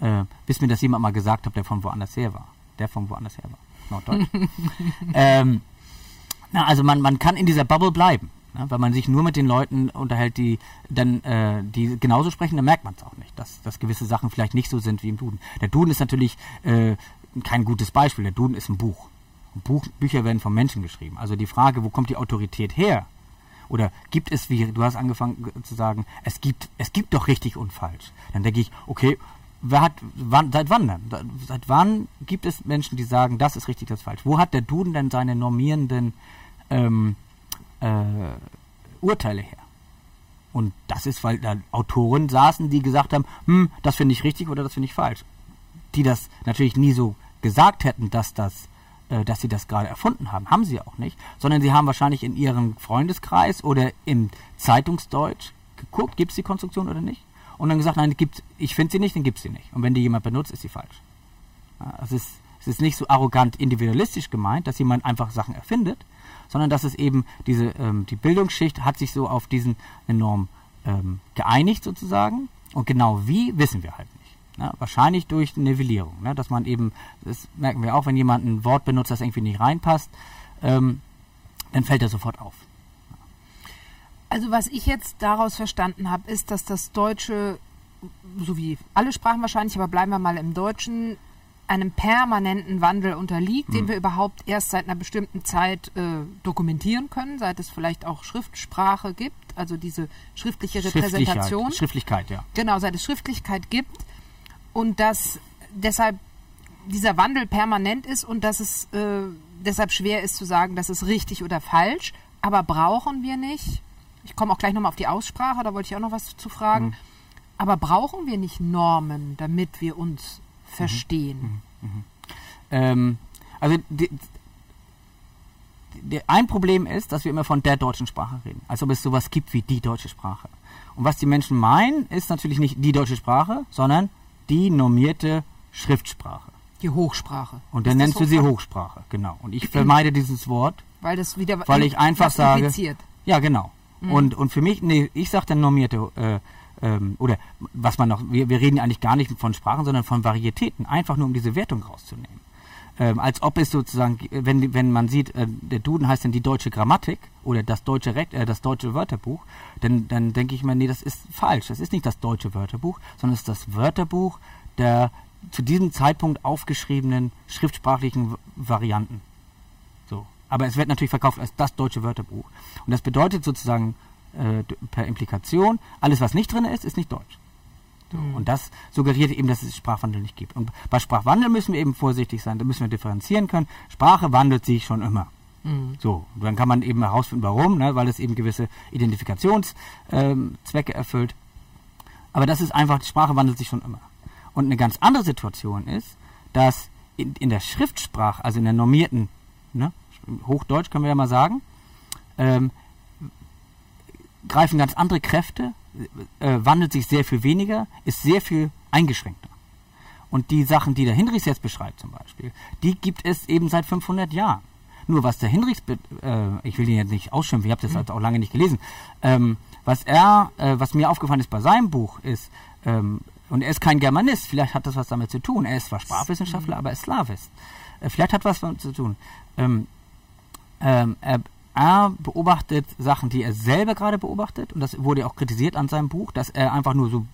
Äh, bis mir das jemand mal gesagt hat, der von woanders her war. Der von woanders her war. Norddeutsch. ähm, na, also man, man kann in dieser Bubble bleiben. Ne? Wenn man sich nur mit den Leuten unterhält, die dann äh, die genauso sprechen, dann merkt man es auch nicht, dass, dass gewisse Sachen vielleicht nicht so sind wie im Duden. Der Duden ist natürlich äh, kein gutes Beispiel. Der Duden ist ein Buch. Buch, Bücher werden von Menschen geschrieben. Also die Frage, wo kommt die Autorität her? Oder gibt es, wie du hast angefangen zu sagen, es gibt, es gibt doch richtig und falsch. Dann denke ich, okay, hat, wann, seit wann denn? Seit wann gibt es Menschen, die sagen, das ist richtig, das ist falsch? Wo hat der Duden denn seine normierenden ähm, äh, Urteile her? Und das ist, weil da Autoren saßen, die gesagt haben, hm, das finde ich richtig oder das finde ich falsch. Die das natürlich nie so gesagt hätten, dass das äh, dass sie das gerade erfunden haben. Haben sie auch nicht, sondern sie haben wahrscheinlich in ihrem Freundeskreis oder im Zeitungsdeutsch geguckt, gibt es die Konstruktion oder nicht? Und dann gesagt, nein, gibt's, ich finde sie nicht, dann gibt es sie nicht. Und wenn die jemand benutzt, ist sie falsch. Es, ist, es ist nicht so arrogant individualistisch gemeint, dass jemand einfach Sachen erfindet, sondern dass es eben diese, ähm, die Bildungsschicht hat sich so auf diesen Norm ähm, geeinigt sozusagen. Und genau wie, wissen wir halt nicht. Ne? Wahrscheinlich durch Nivellierung, ne? dass man eben, das merken wir auch, wenn jemand ein Wort benutzt, das irgendwie nicht reinpasst, ähm, dann fällt er sofort auf. Also was ich jetzt daraus verstanden habe, ist, dass das Deutsche, so wie alle Sprachen wahrscheinlich, aber bleiben wir mal im Deutschen, einem permanenten Wandel unterliegt, hm. den wir überhaupt erst seit einer bestimmten Zeit äh, dokumentieren können, seit es vielleicht auch Schriftsprache gibt, also diese schriftliche Repräsentation. Schriftlichkeit, ja. Genau, seit es Schriftlichkeit gibt und dass deshalb dieser Wandel permanent ist und dass es äh, deshalb schwer ist zu sagen, das ist richtig oder falsch. Aber brauchen wir nicht, ich komme auch gleich nochmal auf die Aussprache, da wollte ich auch noch was zu fragen, mhm. aber brauchen wir nicht Normen, damit wir uns verstehen? Mhm. Mhm. mhm. Ähm, also die, die, ein Problem ist, dass wir immer von der deutschen Sprache reden, als ob es sowas gibt wie die deutsche Sprache. Und was die Menschen meinen, ist natürlich nicht die deutsche Sprache, sondern die normierte Schriftsprache. Die Hochsprache. Und dann nennst du sie Hochsprache, genau. Und ich vermeide dieses Wort, weil das wieder weil ich einfach sage, ja genau. Mhm. Und und für mich, nee, ich sage dann normierte äh, ähm, oder was man noch, wir, wir reden eigentlich gar nicht von Sprachen, sondern von Varietäten, einfach nur um diese Wertung rauszunehmen. Ähm, als ob es sozusagen, wenn, wenn man sieht, äh, der Duden heißt dann die deutsche Grammatik oder das deutsche, Recht, äh, das deutsche Wörterbuch, dann, dann denke ich mir, nee, das ist falsch. Das ist nicht das deutsche Wörterbuch, sondern es ist das Wörterbuch der zu diesem Zeitpunkt aufgeschriebenen schriftsprachlichen Varianten. Aber es wird natürlich verkauft als das deutsche Wörterbuch. Und das bedeutet sozusagen äh, per Implikation, alles was nicht drin ist, ist nicht deutsch. So, mhm. Und das suggeriert eben, dass es Sprachwandel nicht gibt. Und bei Sprachwandel müssen wir eben vorsichtig sein, da müssen wir differenzieren können. Sprache wandelt sich schon immer. Mhm. So, dann kann man eben herausfinden, warum, ne, weil es eben gewisse Identifikationszwecke ähm, erfüllt. Aber das ist einfach, die Sprache wandelt sich schon immer. Und eine ganz andere Situation ist, dass in, in der Schriftsprache, also in der normierten, ne, Hochdeutsch können wir ja mal sagen, ähm, greifen ganz andere Kräfte äh, wandelt sich sehr viel weniger, ist sehr viel eingeschränkter. Und die Sachen, die der Hinrichs jetzt beschreibt zum Beispiel, die gibt es eben seit 500 Jahren. Nur was der Hinrichs, äh, ich will ihn jetzt nicht ausschimpfen, ich habe das mhm. halt auch lange nicht gelesen, ähm, was er, äh, was mir aufgefallen ist bei seinem Buch ist, ähm, und er ist kein Germanist, vielleicht hat das was damit zu tun, er ist zwar Sprachwissenschaftler, mhm. aber er ist Slavist. Äh, vielleicht hat was damit zu tun. Ähm, ähm er, er beobachtet Sachen, die er selber gerade beobachtet, und das wurde auch kritisiert an seinem Buch, dass er einfach nur so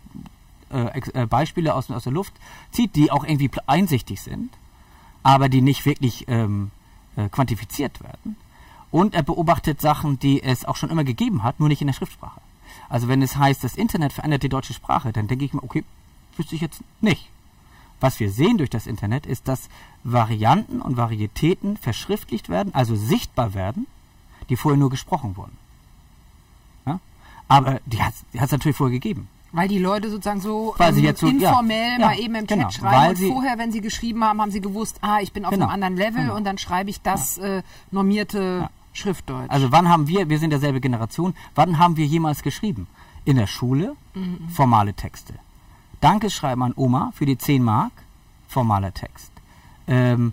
äh, äh, Beispiele aus, aus der Luft zieht, die auch irgendwie einsichtig sind, aber die nicht wirklich ähm, äh, quantifiziert werden. Und er beobachtet Sachen, die es auch schon immer gegeben hat, nur nicht in der Schriftsprache. Also wenn es heißt, das Internet verändert die deutsche Sprache, dann denke ich mir, okay, wüsste ich jetzt nicht. Was wir sehen durch das Internet ist, dass Varianten und Varietäten verschriftlicht werden, also sichtbar werden, die vorher nur gesprochen wurden. Ja? Aber die hat es natürlich vorher gegeben. Weil die Leute sozusagen so, ähm, so informell ja, mal eben im genau, Chat schreiben und vorher, wenn sie geschrieben haben, haben sie gewusst, ah, ich bin auf genau, einem anderen Level genau. und dann schreibe ich das ja. äh, normierte Schriftdeutsch. Also wann haben wir, wir sind derselbe Generation, wann haben wir jemals geschrieben? In der Schule, Mhm. formale Texte. Dankeschreiben an Oma für die 10 Mark, formaler Text. Ähm,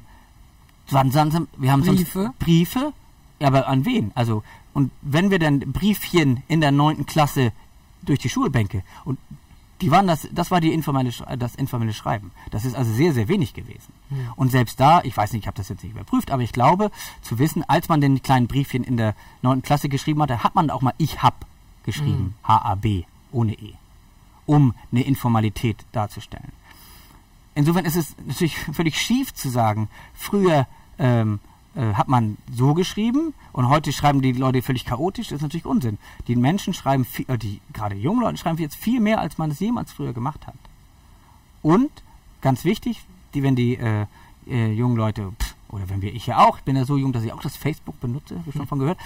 wir haben Briefe? Briefe, ja, aber an wen? Also, und wenn wir dann Briefchen in der 9. Klasse durch die Schulbänke und die waren das, das war die informelle, das informelle Schreiben. Das ist also sehr, sehr wenig gewesen. Und selbst da, ich weiß nicht, ich habe das jetzt nicht überprüft, aber ich glaube zu wissen, als man den kleinen Briefchen in der 9. Klasse geschrieben hatte, hat man auch mal Ich hab geschrieben. H-A-B, ohne E. Um eine Informalität darzustellen. Insofern ist es natürlich völlig schief zu sagen, früher ähm, äh, hat man so geschrieben und heute schreiben die Leute völlig chaotisch. Das ist natürlich Unsinn. Die Menschen schreiben, viel, äh, die gerade jungen Leute schreiben jetzt viel mehr, als man es jemals früher gemacht hat. Und ganz wichtig, die, wenn die äh, äh, jungen Leute, pff, oder wenn wir, ich ja auch, ich bin ja so jung, dass ich auch das Facebook benutze, habe ich schon von gehört,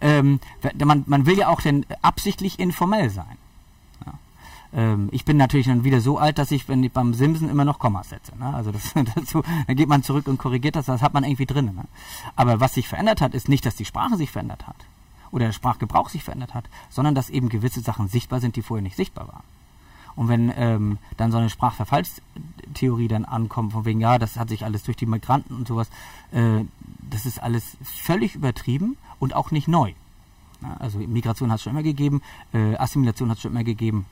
ähm, man, man will ja auch denn absichtlich informell sein. Ähm, ich bin natürlich dann wieder so alt, dass ich, wenn ich beim Simsen immer noch Kommas setze. Ne? Also das, so, dann geht man zurück und korrigiert das, das hat man irgendwie drin. Ne? Aber was sich verändert hat, ist nicht, dass die Sprache sich verändert hat oder der Sprachgebrauch sich verändert hat, sondern dass eben gewisse Sachen sichtbar sind, die vorher nicht sichtbar waren. Und wenn ähm, dann so eine Sprachverfallstheorie dann ankommt, von wegen, ja, das hat sich alles durch die Migranten und sowas, äh, das ist alles völlig übertrieben und auch nicht neu. Ja, also Migration hat es schon immer gegeben, äh, Assimilation hat es schon immer gegeben.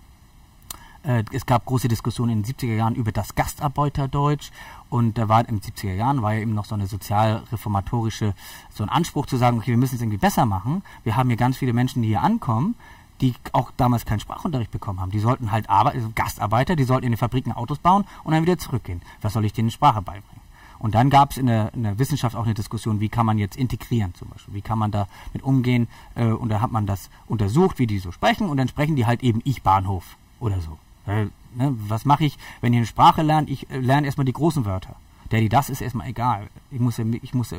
Äh, es gab große Diskussionen in den 70er Jahren über das Gastarbeiterdeutsch und da war in den 70er Jahren war ja eben noch so eine sozialreformatorische, so ein Anspruch zu sagen, okay, wir müssen es irgendwie besser machen. Wir haben hier ganz viele Menschen, die hier ankommen, die auch damals keinen Sprachunterricht bekommen haben. Die sollten halt arbeiten, also Gastarbeiter, die sollten in den Fabriken Autos bauen und dann wieder zurückgehen. Was soll ich denen Sprache beibringen? Und dann gab es in der, in der Wissenschaft auch eine Diskussion, wie kann man jetzt integrieren zum Beispiel, wie kann man da mit umgehen äh, und da hat man das untersucht, wie die so sprechen und dann sprechen die halt eben ich Bahnhof oder so. Weil, ne, was mache ich, wenn ich eine Sprache lerne? Ich äh, lerne erstmal die großen Wörter. Die, das ist erstmal egal. Ich muss, ja, ich muss ja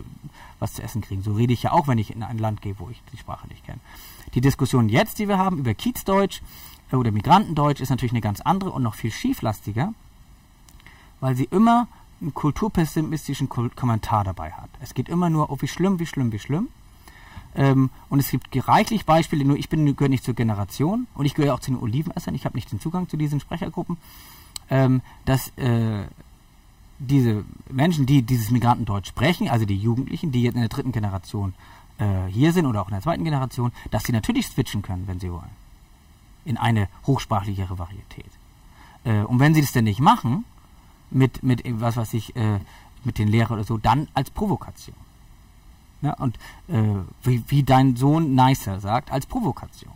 was zu essen kriegen. So rede ich ja auch, wenn ich in ein Land gehe, wo ich die Sprache nicht kenne. Die Diskussion jetzt, die wir haben über Kiezdeutsch äh, oder Migrantendeutsch, ist natürlich eine ganz andere und noch viel schieflastiger, weil sie immer einen kulturpessimistischen Kul- Kommentar dabei hat. Es geht immer nur, oh, wie schlimm, wie schlimm, wie schlimm. Ähm, und es gibt reichlich Beispiele, nur ich gehöre nicht zur Generation und ich gehöre auch zu den Olivenessern, ich habe nicht den Zugang zu diesen Sprechergruppen, ähm, dass äh, diese Menschen, die dieses Migrantendeutsch sprechen, also die Jugendlichen, die jetzt in der dritten Generation äh, hier sind oder auch in der zweiten Generation, dass sie natürlich switchen können, wenn sie wollen. In eine hochsprachlichere Varietät. Äh, und wenn sie das denn nicht machen, mit, mit was weiß ich, äh, mit den Lehrern oder so, dann als Provokation. Ja, und äh, wie, wie dein Sohn Nicer sagt, als Provokation.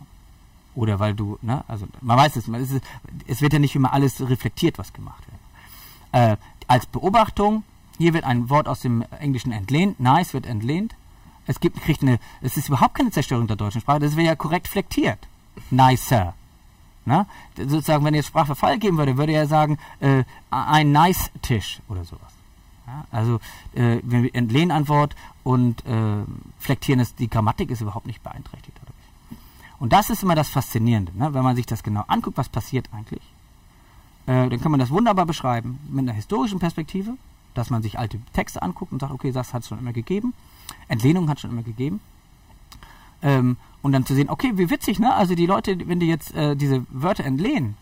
Oder weil du, ne, also man weiß es, man, es, ist, es wird ja nicht immer alles reflektiert, was gemacht wird. Äh, als Beobachtung, hier wird ein Wort aus dem Englischen entlehnt, nice wird entlehnt. Es gibt, kriegt eine, es ist überhaupt keine Zerstörung der deutschen Sprache, das wird ja korrekt flektiert. Nicer. Ne? Sozusagen, wenn jetzt Sprachverfall geben würde, würde er sagen, äh, ein nice Tisch oder sowas. Ja? Also, äh, wenn wir entlehnen ein Wort und äh, flektieren es, die Grammatik ist überhaupt nicht beeinträchtigt dadurch. Und das ist immer das Faszinierende, ne? wenn man sich das genau anguckt, was passiert eigentlich. Äh, dann kann man das wunderbar beschreiben mit einer historischen Perspektive, dass man sich alte Texte anguckt und sagt, okay, das hat es schon immer gegeben. Entlehnung hat es schon immer gegeben. Ähm, und dann zu sehen, okay, wie witzig, ne? Also die Leute, wenn die jetzt äh, diese Wörter entlehnen,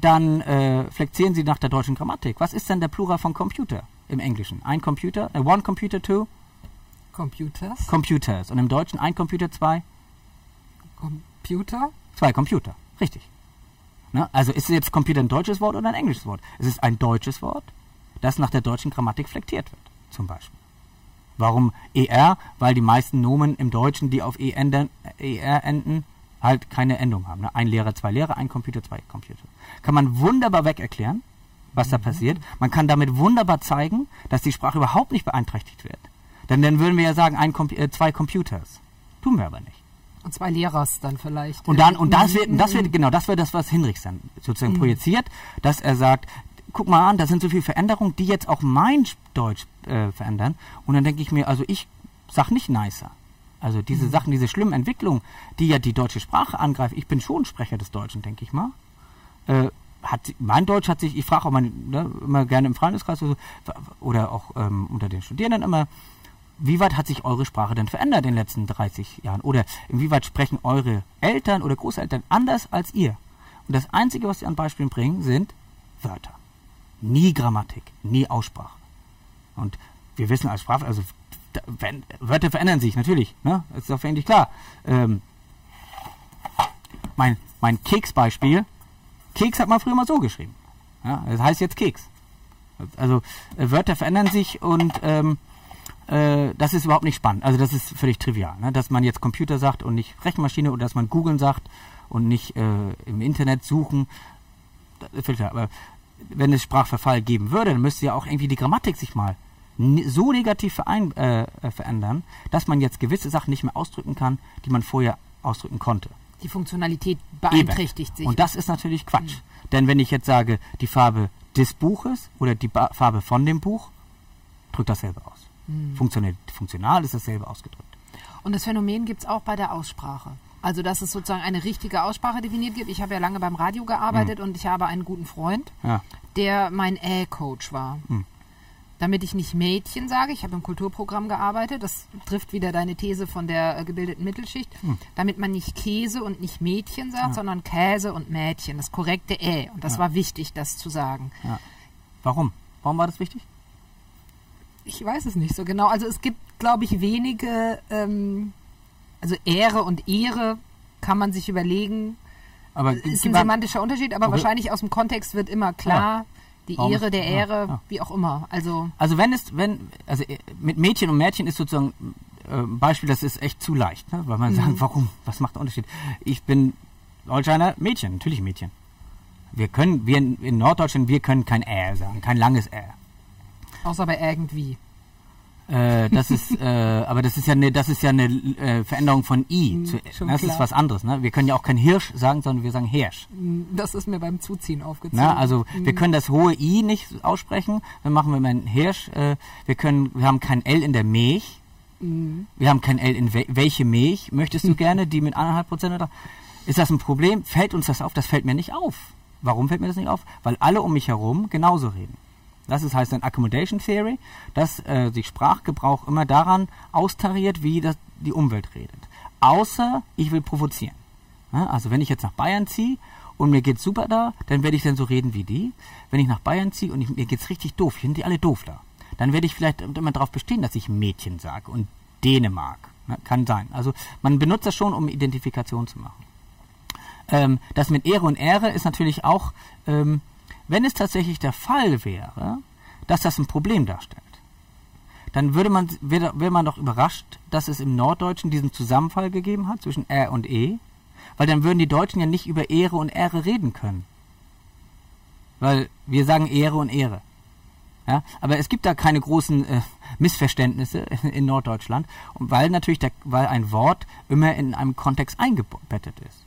dann äh, flektieren sie nach der deutschen Grammatik. Was ist denn der Plural von Computer im Englischen? Ein Computer, äh, one computer, two Computers? computers. Und im Deutschen ein Computer, zwei, Computer? zwei Computer. Richtig. Ne? Also ist jetzt Computer ein deutsches Wort oder ein englisches Wort? Es ist ein deutsches Wort, das nach der deutschen Grammatik flektiert wird, zum Beispiel. Warum ER? Weil die meisten Nomen im Deutschen, die auf E ER enden, halt keine Endung haben. Ne? Ein Lehrer, zwei Lehrer, ein Computer, zwei Computer. Kann man wunderbar weg erklären, was da passiert. Man kann damit wunderbar zeigen, dass die Sprache überhaupt nicht beeinträchtigt wird. Denn dann würden wir ja sagen, ein äh, zwei Computers. Tun wir aber nicht. Und zwei Lehrers dann vielleicht. Und dann, und das wird, das wird, genau, das wird das, was Hinrichs dann sozusagen projiziert, dass er sagt, guck mal an, da sind so viele Veränderungen, die jetzt auch mein Deutsch äh, verändern. Und dann denke ich mir, also ich sag nicht nicer. Also diese Sachen, diese schlimmen Entwicklungen, die ja die deutsche Sprache angreifen, ich bin schon Sprecher des Deutschen, denke ich mal. Äh, hat, mein Deutsch hat sich, ich frage auch mal, ne, immer gerne im Freundeskreis oder, so, oder auch ähm, unter den Studierenden immer, Wie hat sich eure Sprache denn verändert in den letzten 30 Jahren? Oder inwieweit sprechen eure Eltern oder Großeltern anders als ihr? Und das Einzige, was sie an Beispielen bringen, sind Wörter. Nie Grammatik, nie Aussprache. Und wir wissen als Sprache, also Wörter verändern sich natürlich, ne? Das ist doch eigentlich klar. Ähm, mein, mein Keksbeispiel, Keks hat man früher mal so geschrieben. Ja, das heißt jetzt Keks. Also äh, Wörter verändern sich und ähm, äh, das ist überhaupt nicht spannend. Also das ist völlig trivial, ne? dass man jetzt Computer sagt und nicht Rechenmaschine oder dass man googeln sagt und nicht äh, im Internet suchen. Aber wenn es Sprachverfall geben würde, dann müsste ja auch irgendwie die Grammatik sich mal so negativ verein, äh, verändern, dass man jetzt gewisse Sachen nicht mehr ausdrücken kann, die man vorher ausdrücken konnte. Die Funktionalität beeinträchtigt Eben. sich. Und das ist natürlich Quatsch. Mhm. Denn wenn ich jetzt sage, die Farbe des Buches oder die ba Farbe von dem Buch, drückt dasselbe aus. Mhm. Funktional, funktional ist dasselbe ausgedrückt. Und das Phänomen gibt es auch bei der Aussprache. Also, dass es sozusagen eine richtige Aussprache definiert gibt. Ich habe ja lange beim Radio gearbeitet mhm. und ich habe einen guten Freund, ja. der mein Ä-Coach war. Mhm. Damit ich nicht Mädchen sage, ich habe im Kulturprogramm gearbeitet, das trifft wieder deine These von der äh, gebildeten Mittelschicht, mhm. damit man nicht Käse und nicht Mädchen sagt, ja. sondern Käse und Mädchen, das korrekte Ä. Und das ja. war wichtig, das zu sagen. Warum? Warum war das wichtig? Ich weiß es nicht so genau. Also es gibt, glaube ich, wenige, ähm, also Ehre und Ehre kann man sich überlegen. Aber ist ein semantischer Unterschied, aber okay. wahrscheinlich aus dem Kontext wird immer klar, ja. Die Warum Ehre der Ehre, ja, ja. wie auch immer. Also, also wenn es, wenn, also mit Mädchen und Mädchen ist sozusagen äh, ein Beispiel, das ist echt zu leicht, ne? weil man mhm. sagt, warum, was macht der Unterschied? Ich bin Holsteiner Mädchen, natürlich Mädchen. Wir können, wir in Norddeutschland, wir können kein Ä sagen, kein langes Ä. Außer bei irgendwie. Äh, das ist, äh, aber das ist ja eine, das ist ja eine äh, Veränderung von i. Mm, zu, das klar. ist was anderes. Ne? Wir können ja auch kein Hirsch sagen, sondern wir sagen Hirsch. Hm, das ist mir beim Zuziehen aufgezogen. Na, also mm. wir können das hohe i nicht aussprechen. Dann machen wir mal ein Hirsch. Äh, wir können, wir haben kein l in der Milch. Mm. Wir haben kein l in we welche Milch möchtest du gerne, die mit anderthalb Prozent oder? Ist das ein Problem? Fällt uns das auf? Das fällt mir nicht auf. Warum fällt mir das nicht auf? Weil alle um mich herum genauso reden. Das ist, heißt dann Accommodation Theory, dass äh, sich Sprachgebrauch immer daran austariert, wie das, die Umwelt redet. Außer ich will provozieren. Ja, also wenn ich jetzt nach Bayern ziehe und mir geht's super da, dann werde ich dann so reden wie die. Wenn ich nach Bayern ziehe und ich, mir geht's richtig doof, ich finde die alle doof da, dann werde ich vielleicht immer darauf bestehen, dass ich Mädchen sage und Dänemark. Ja, kann sein. Also man benutzt das schon, um Identifikation zu machen. Ähm, das mit Ehre und Ehre ist natürlich auch ähm, wenn es tatsächlich der Fall wäre, dass das ein Problem darstellt, dann würde man, wäre, wäre man doch überrascht, dass es im Norddeutschen diesen Zusammenfall gegeben hat zwischen R und E, weil dann würden die Deutschen ja nicht über Ehre und Ehre reden können. Weil wir sagen Ehre und Ehre. Ja, aber es gibt da keine großen äh, Missverständnisse in, Norddeutschland, weil natürlich der, weil ein Wort immer in einem Kontext eingebettet ist.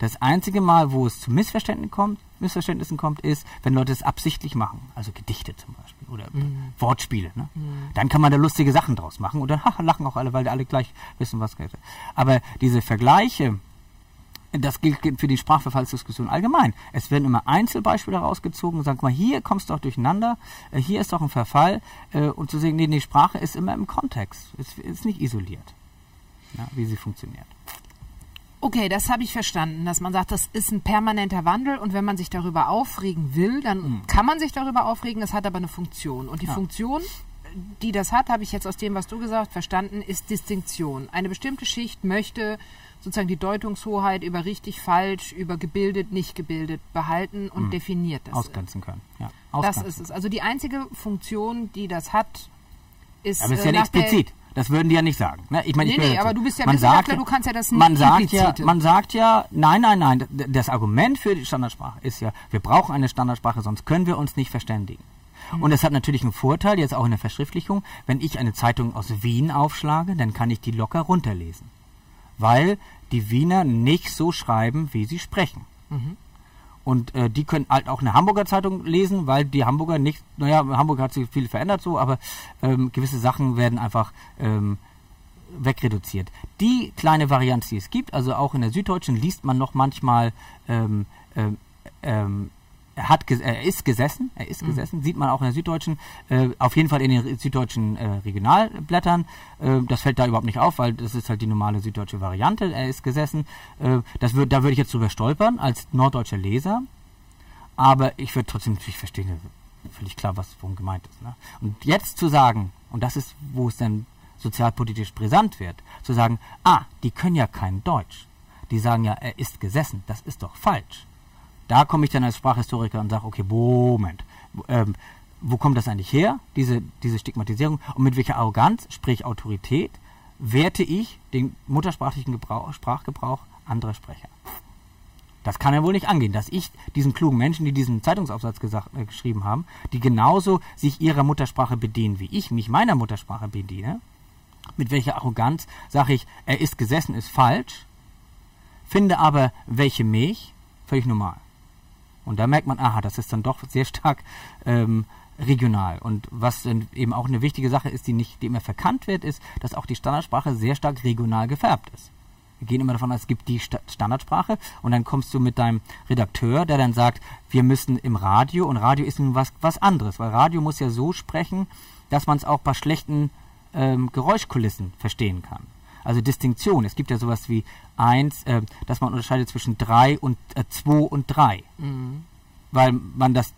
Das einzige Mal, wo es zu Missverständnissen kommt, Missverständnissen kommt, ist, wenn Leute es absichtlich machen. Also Gedichte zum Beispiel oder mhm. Wortspiele. Ne? Mhm. Dann kann man da lustige Sachen draus machen und dann haha, lachen auch alle, weil alle gleich wissen, was geht. Aber diese Vergleiche, das gilt für die Sprachverfallsdiskussion allgemein. Es werden immer Einzelbeispiele herausgezogen und sagt mal, hier kommst du doch durcheinander, äh, hier ist doch ein Verfall äh, und zu sehen, nee, die Sprache ist immer im Kontext, ist, ist nicht isoliert, ja, wie sie funktioniert. Okay, das habe ich verstanden, dass man sagt, das ist ein permanenter Wandel und wenn man sich darüber aufregen will, dann mhm. kann man sich darüber aufregen, das hat aber eine Funktion. Und die ja. Funktion, die das hat, habe ich jetzt aus dem, was du gesagt verstanden, ist Distinktion. Eine bestimmte Schicht möchte sozusagen die Deutungshoheit über richtig, falsch, über gebildet, nicht gebildet behalten und mhm. definiert das. Ausgrenzen können, ja. Ausgrenzen. Das ist es. Also die einzige Funktion, die das hat, ist. Aber es ist ja äh, explizit. Das würden die ja nicht sagen. Ne? Ich meine, nee, ich nee, aber du bist ja man sagt, du kannst ja das nicht man sagt ja, man sagt ja, nein, nein, nein. Das Argument für die Standardsprache ist ja, wir brauchen eine Standardsprache, sonst können wir uns nicht verständigen. Mhm. Und es hat natürlich einen Vorteil, jetzt auch in der Verschriftlichung, wenn ich eine Zeitung aus Wien aufschlage, dann kann ich die locker runterlesen. Weil die Wiener nicht so schreiben, wie sie sprechen. Mhm. Und äh, die können halt auch eine Hamburger Zeitung lesen, weil die Hamburger nicht, naja, Hamburg hat sich viel verändert so, aber ähm, gewisse Sachen werden einfach ähm, wegreduziert. Die kleine Variante, die es gibt, also auch in der Süddeutschen liest man noch manchmal ähm, ähm, ähm er, hat, er ist gesessen, er ist mhm. gesessen, sieht man auch in der Süddeutschen, äh, auf jeden Fall in den süddeutschen äh, Regionalblättern. Äh, das fällt da überhaupt nicht auf, weil das ist halt die normale süddeutsche Variante. Er ist gesessen. Äh, das würd, da würde ich jetzt drüber stolpern als norddeutscher Leser. Aber ich würde trotzdem natürlich verstehen, völlig klar, was worum gemeint ist. Ne? Und jetzt zu sagen, und das ist, wo es dann sozialpolitisch brisant wird, zu sagen, ah, die können ja kein Deutsch. Die sagen ja, er ist gesessen. Das ist doch falsch. Da komme ich dann als Sprachhistoriker und sage, okay, Moment, ähm, wo kommt das eigentlich her, diese, diese Stigmatisierung? Und mit welcher Arroganz, sprich Autorität, werte ich den muttersprachlichen Gebrauch, Sprachgebrauch anderer Sprecher? Das kann ja wohl nicht angehen, dass ich diesen klugen Menschen, die diesen Zeitungsaufsatz gesagt, äh, geschrieben haben, die genauso sich ihrer Muttersprache bedienen, wie ich mich meiner Muttersprache bediene, mit welcher Arroganz sage ich, er ist gesessen, ist falsch, finde aber welche Milch völlig normal. Und da merkt man, aha, das ist dann doch sehr stark ähm, regional. Und was eben auch eine wichtige Sache ist, die nicht die immer verkannt wird, ist, dass auch die Standardsprache sehr stark regional gefärbt ist. Wir gehen immer davon aus, es gibt die Standardsprache und dann kommst du mit deinem Redakteur, der dann sagt, wir müssen im Radio und Radio ist nun was, was anderes, weil Radio muss ja so sprechen, dass man es auch bei schlechten ähm, Geräuschkulissen verstehen kann. Also Distinktion. Es gibt ja sowas wie eins, äh, dass man unterscheidet zwischen drei und äh, zwei und drei. Mhm. Weil man das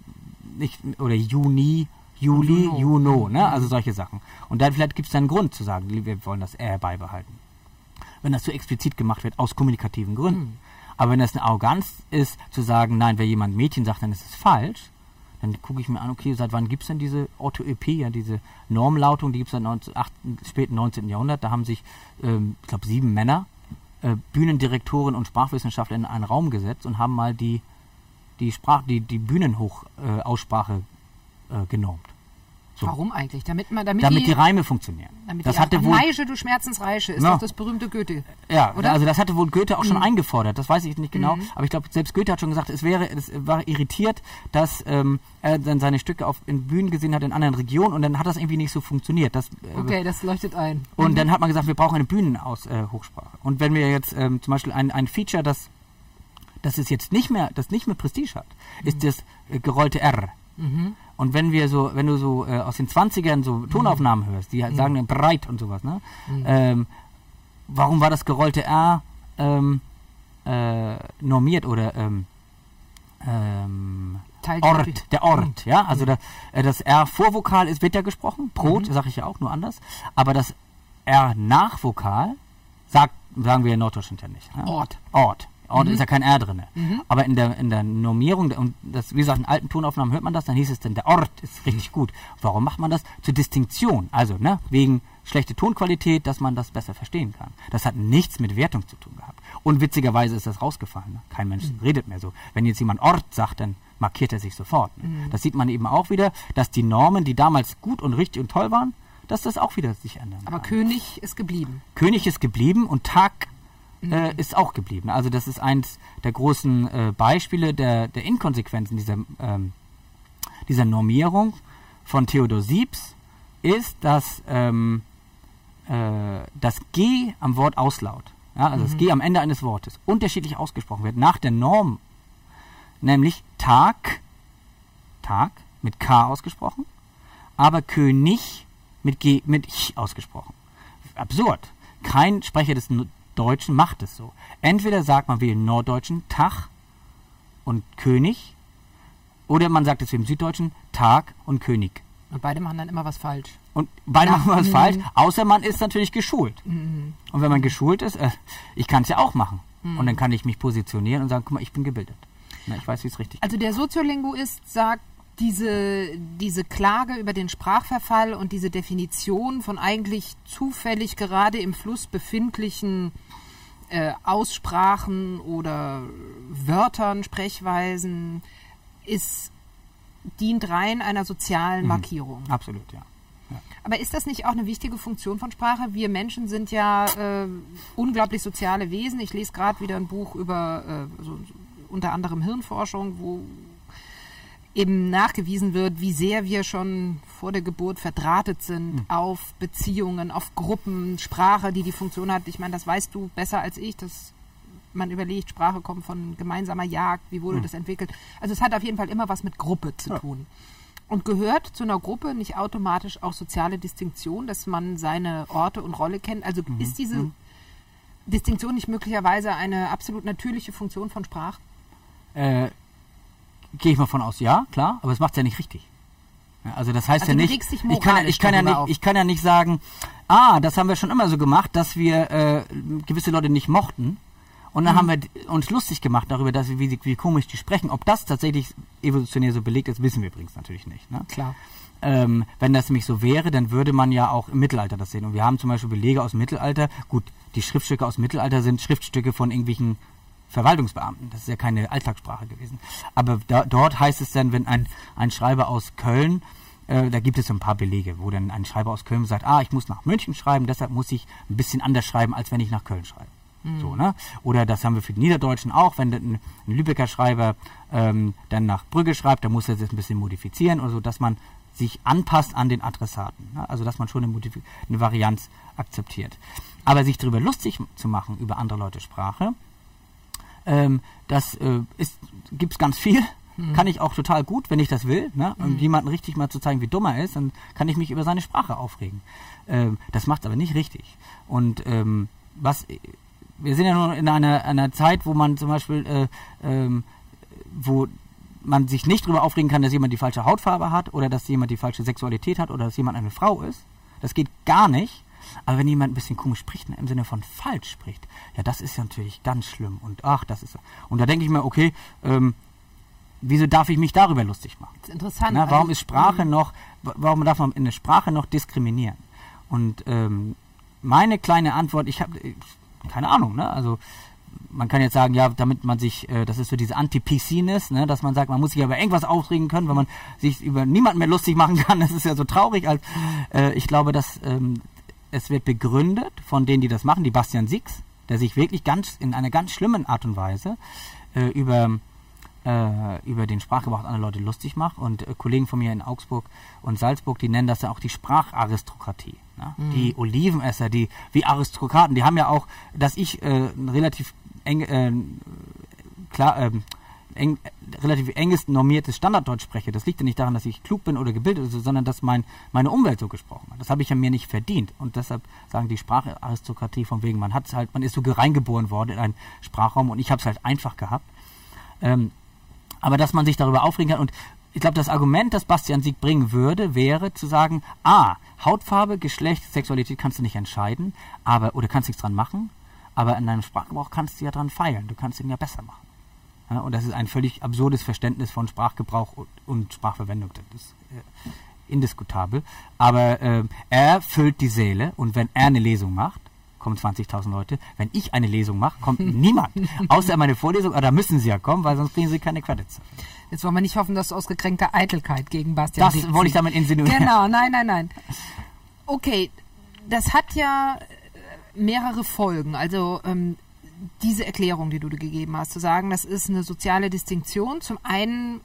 nicht, oder Juni, Juli, Juno, Juno ne? also solche Sachen. Und dann vielleicht gibt es einen Grund zu sagen, wir wollen das R beibehalten wenn das so explizit gemacht wird, aus kommunikativen Gründen. Mhm. Aber wenn das eine Arroganz ist, zu sagen, nein, wer jemand Mädchen sagt, dann ist es falsch, dann gucke ich mir an, okay, seit wann gibt es denn diese Orthoepie, ja, diese Normlautung, die gibt es seit 19, 8, späten 19. Jahrhundert. Da haben sich, ähm, ich glaube, sieben Männer, äh, Bühnendirektoren und Sprachwissenschaftler in einen Raum gesetzt und haben mal die, die, Sprach, die, die Bühnenhochaussprache äh, genormt. So. Warum eigentlich? Damit, man, damit, damit die, die, Reime funktionieren. Damit das die hatte wohl, Neige, du Schmerzensreiche, ist ja. doch das berühmte Goethe. Ja, oder? also das hatte wohl Goethe auch schon mhm. eingefordert, das weiß ich nicht genau, mhm. aber ich glaube, selbst Goethe hat schon gesagt, es wäre, es war irritiert, dass ähm, er dann seine Stücke auf in Bühnen gesehen hat in anderen Regionen und dann hat das irgendwie nicht so funktioniert. Das, äh, okay, das leuchtet ein. Und mhm. dann hat man gesagt, wir brauchen eine Bühnenhochsprache. Äh, und wenn wir jetzt ähm, zum Beispiel ein, ein Feature, das das ist jetzt nicht mehr, das nicht mehr Prestige hat, ist mhm. das äh, gerollte R. Mhm. Und wenn wir so, wenn du so äh, aus den 20ern so Tonaufnahmen hörst, die mhm. sagen dann breit und sowas, ne? Mhm. Ähm, warum war das gerollte R ähm, äh, normiert oder ähm, ähm Ort, der Ort, mhm. ja, also da, äh, das R Vorvokal ist, wird ja gesprochen, Brot, mhm. sage ich ja auch, nur anders, aber das R Nachvokal sagt, sagen wir in Norddeutschland ja nicht. Ne? Ort. Ort. Ort mhm. ist ja kein R drin. Mhm. Aber in der, in der Normierung, und das, wie gesagt, in alten Tonaufnahmen hört man das, dann hieß es dann, der Ort ist richtig mhm. gut. Warum macht man das? Zur Distinktion. Also, ne, wegen schlechte Tonqualität, dass man das besser verstehen kann. Das hat nichts mit Wertung zu tun gehabt. Und witzigerweise ist das rausgefallen. Ne? Kein Mensch mhm. redet mehr so. Wenn jetzt jemand Ort sagt, dann markiert er sich sofort. Ne? Mhm. Das sieht man eben auch wieder, dass die Normen, die damals gut und richtig und toll waren, dass das auch wieder sich ändern Aber kann. König ist geblieben. König ist geblieben und Tag äh, ist auch geblieben. Also das ist eins der großen äh, Beispiele der, der Inkonsequenzen dieser, ähm, dieser Normierung von Theodor Siebs ist, dass ähm, äh, das G am Wort auslaut, ja, also mhm. das G am Ende eines Wortes, unterschiedlich ausgesprochen wird nach der Norm, nämlich Tag, Tag mit K ausgesprochen, aber König mit G mit Ich ausgesprochen. Absurd. Kein Sprecher des Deutschen macht es so. Entweder sagt man wie im Norddeutschen Tag und König, oder man sagt es wie im Süddeutschen Tag und König. Und beide machen dann immer was falsch. Und beide ja. machen was mhm. falsch, außer man ist natürlich geschult. Mhm. Und wenn man geschult ist, äh, ich kann es ja auch machen. Mhm. Und dann kann ich mich positionieren und sagen, guck mal, ich bin gebildet. Na, ich weiß, wie es richtig Also der Soziolinguist sagt, diese, diese Klage über den Sprachverfall und diese Definition von eigentlich zufällig gerade im Fluss befindlichen äh, Aussprachen oder Wörtern, Sprechweisen ist, dient rein einer sozialen mhm. Markierung. Absolut, ja. ja. Aber ist das nicht auch eine wichtige Funktion von Sprache? Wir Menschen sind ja äh, unglaublich soziale Wesen. Ich lese gerade wieder ein Buch über äh, so, unter anderem Hirnforschung, wo eben nachgewiesen wird, wie sehr wir schon vor der Geburt verdrahtet sind mhm. auf Beziehungen, auf Gruppen, Sprache, die die Funktion hat. Ich meine, das weißt du besser als ich. Das man überlegt, Sprache kommt von gemeinsamer Jagd, wie wurde mhm. das entwickelt. Also es hat auf jeden Fall immer was mit Gruppe zu ja. tun. Und gehört zu einer Gruppe nicht automatisch auch soziale Distinktion, dass man seine Orte und Rolle kennt? Also mhm. ist diese mhm. Distinktion nicht möglicherweise eine absolut natürliche Funktion von Sprache? Äh, Gehe ich mal von aus, ja, klar, aber es macht es ja nicht richtig. Also das heißt also ja nicht, ich kann, ich, kann ja nicht ich kann ja nicht sagen, ah, das haben wir schon immer so gemacht, dass wir äh, gewisse Leute nicht mochten. Und dann mhm. haben wir uns lustig gemacht darüber, dass wir, wie, wie komisch die sprechen. Ob das tatsächlich evolutionär so belegt ist, wissen wir übrigens natürlich nicht. Ne? Klar. Ähm, wenn das nämlich so wäre, dann würde man ja auch im Mittelalter das sehen. Und wir haben zum Beispiel Belege aus dem Mittelalter. Gut, die Schriftstücke aus dem Mittelalter sind Schriftstücke von irgendwelchen Verwaltungsbeamten. Das ist ja keine Alltagssprache gewesen. Aber da, dort heißt es dann, wenn ein, ein Schreiber aus Köln, äh, da gibt es so ein paar Belege, wo dann ein Schreiber aus Köln sagt, ah, ich muss nach München schreiben, deshalb muss ich ein bisschen anders schreiben, als wenn ich nach Köln schreibe. Mhm. So, ne? Oder das haben wir für die Niederdeutschen auch, wenn ein, ein Lübecker Schreiber ähm, dann nach Brügge schreibt, dann muss er das ein bisschen modifizieren oder so, dass man sich anpasst an den Adressaten. Ne? Also dass man schon eine, eine Varianz akzeptiert. Aber sich darüber lustig zu machen, über andere Leute Sprache, ähm, das äh, gibt es ganz viel. Mhm. Kann ich auch total gut, wenn ich das will. Ne? Um mhm. jemanden richtig mal zu zeigen, wie dumm er ist, dann kann ich mich über seine Sprache aufregen. Ähm, das macht aber nicht richtig. Und ähm, was wir sind ja nur in einer, einer Zeit, wo man zum Beispiel, äh, ähm, wo man sich nicht darüber aufregen kann, dass jemand die falsche Hautfarbe hat oder dass jemand die falsche Sexualität hat oder dass jemand eine Frau ist. Das geht gar nicht. Aber wenn jemand ein bisschen komisch spricht, ne, im Sinne von falsch spricht, ja, das ist ja natürlich ganz schlimm. Und ach, das ist. Und da denke ich mir, okay, ähm, wieso darf ich mich darüber lustig machen? Das ist interessant. Na, warum also, ist Sprache noch, warum darf man in der Sprache noch diskriminieren? Und ähm, meine kleine Antwort, ich habe, keine Ahnung, ne? Also man kann jetzt sagen, ja, damit man sich, äh, das ist so diese Anti-PC-ness, ne, dass man sagt, man muss sich über irgendwas aufregen können, wenn man sich über niemanden mehr lustig machen kann. Das ist ja so traurig. Als, äh, ich glaube, dass ähm, es wird begründet von denen, die das machen, die Bastian Six, der sich wirklich ganz in einer ganz schlimmen Art und Weise äh, über äh, über den Sprachgebrauch anderer Leute lustig macht. Und äh, Kollegen von mir in Augsburg und Salzburg, die nennen das ja auch die Spracharistokratie. Ne? Mhm. Die Olivenesser, die wie Aristokraten, die haben ja auch, dass ich äh, relativ eng, äh, klar, ähm, eng, relativ enges normiertes Standarddeutsch spreche. Das liegt ja nicht daran, dass ich klug bin oder gebildet, bin, sondern dass mein, meine Umwelt so gesprochen hat. Das habe ich ja mir nicht verdient. Und deshalb sagen die Spracharistokratie von wegen, man hat halt, man ist so reingeboren worden in einen Sprachraum und ich habe es halt einfach gehabt. Ähm, aber dass man sich darüber aufregen kann und ich glaube, das Argument, das Bastian Sieg bringen würde, wäre zu sagen, ah, Hautfarbe, Geschlecht, Sexualität kannst du nicht entscheiden, aber oder kannst nichts dran machen, aber in deinem Sprachgebrauch kannst du ja dran feilen, du kannst ihn ja besser machen. Und das ist ein völlig absurdes Verständnis von Sprachgebrauch und, und Sprachverwendung. Das ist äh, indiskutabel. Aber äh, er füllt die Seele und wenn er eine Lesung macht, kommen 20.000 Leute. Wenn ich eine Lesung mache, kommt niemand. Außer meine Vorlesung, aber da müssen sie ja kommen, weil sonst kriegen sie keine Credits. Jetzt wollen wir nicht hoffen, dass du aus gekränkter Eitelkeit gegen Bastian Das wollte ich damit insinuieren. Genau, nein, nein, nein. Okay, das hat ja äh, mehrere Folgen. Also ähm, diese Erklärung, die du gegeben hast, zu sagen, das ist eine soziale Distinktion. Zum einen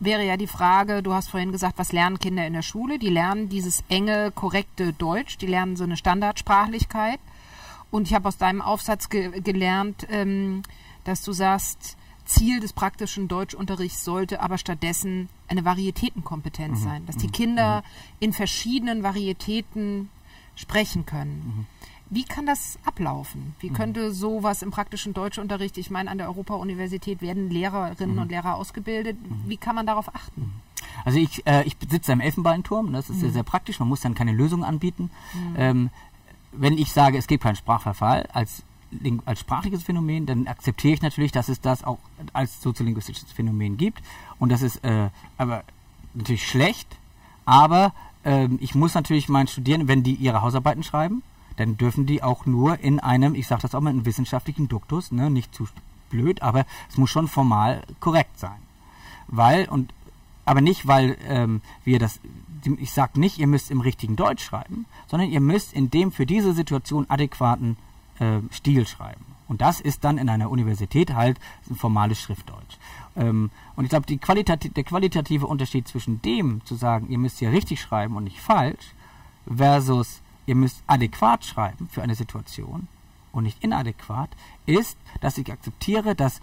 wäre ja die Frage, du hast vorhin gesagt, was lernen Kinder in der Schule? Die lernen dieses enge, korrekte Deutsch, die lernen so eine Standardsprachlichkeit. Und ich habe aus deinem Aufsatz ge gelernt, ähm, dass du sagst, Ziel des praktischen Deutschunterrichts sollte aber stattdessen eine Varietätenkompetenz mhm. sein, dass die mhm. Kinder mhm. in verschiedenen Varietäten sprechen können. Mhm. Wie kann das ablaufen? Wie mhm. könnte sowas im praktischen Deutschunterricht, ich meine, an der Europa-Universität werden Lehrerinnen und Lehrer ausgebildet, wie kann man darauf achten? Also ich, äh, ich sitze im Elfenbeinturm, das ist sehr, sehr praktisch, man muss dann keine Lösung anbieten. Ähm, wenn ich sage, es gibt keinen Sprachverfall als, als sprachliches Phänomen, dann akzeptiere ich natürlich, dass es das auch als soziolinguistisches Phänomen gibt. Und das ist äh, aber natürlich schlecht, aber äh, ich muss natürlich meinen Studierenden, wenn die ihre Hausarbeiten schreiben, dann dürfen die auch nur in einem, ich sage das auch mal, in wissenschaftlichen Duktus, ne, nicht zu blöd, aber es muss schon formal korrekt sein. Weil, und aber nicht, weil ähm, wir das ich sage nicht, ihr müsst im richtigen Deutsch schreiben, sondern ihr müsst in dem für diese Situation adäquaten äh, Stil schreiben. Und das ist dann in einer Universität halt ein formales Schriftdeutsch. Ähm, und ich glaube, Qualitati der qualitative Unterschied zwischen dem zu sagen, ihr müsst hier richtig schreiben und nicht falsch, versus ihr müsst adäquat schreiben für eine Situation, und nicht inadäquat, ist, dass ich akzeptiere, dass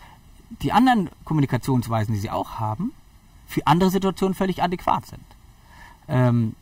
die anderen Kommunikationsweisen, die sie auch haben, für andere Situationen völlig adäquat sind. Ähm,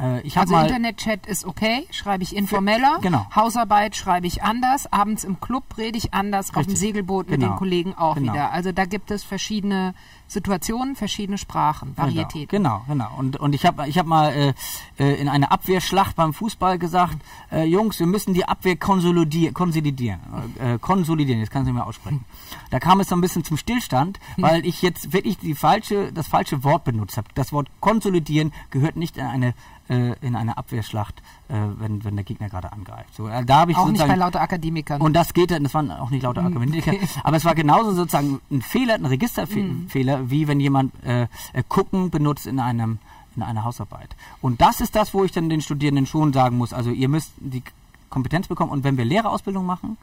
äh, ich also Internetchat ist okay, schreibe ich informeller. Genau. Hausarbeit schreibe ich anders. Abends im Club rede ich anders. Richtig. Auf dem Segelboot genau. mit den genau. Kollegen auch genau. wieder. Also da gibt es verschiedene Situationen, verschiedene Sprachen, genau. Varietäten. Genau, genau. Und, und ich habe ich hab mal äh, äh, in einer Abwehrschlacht beim Fußball gesagt, äh, Jungs, wir müssen die Abwehr konsolidieren. Konsolidieren, äh, konsolidieren jetzt kann ich nicht mehr aussprechen. Da kam es so ein bisschen zum Stillstand, weil ich jetzt wirklich die falsche, das falsche Wort benutzt habe. Das Wort konsolidieren gehört nicht in eine äh, in einer Abwehrschlacht, äh, wenn, wenn der Gegner gerade angreift. So, da ich auch nicht bei lauter Akademikern. Und das geht, das waren auch nicht lauter mm, Akademiker, okay. aber es war genauso sozusagen ein Fehler, ein Registerfehler, mm. Wie wenn jemand äh, äh, gucken benutzt in einem in einer Hausarbeit. Und das ist das, wo ich dann den Studierenden schon sagen muss, also ihr müsst die Kompetenz bekommen. Und wenn wir Lehrerausbildung machen,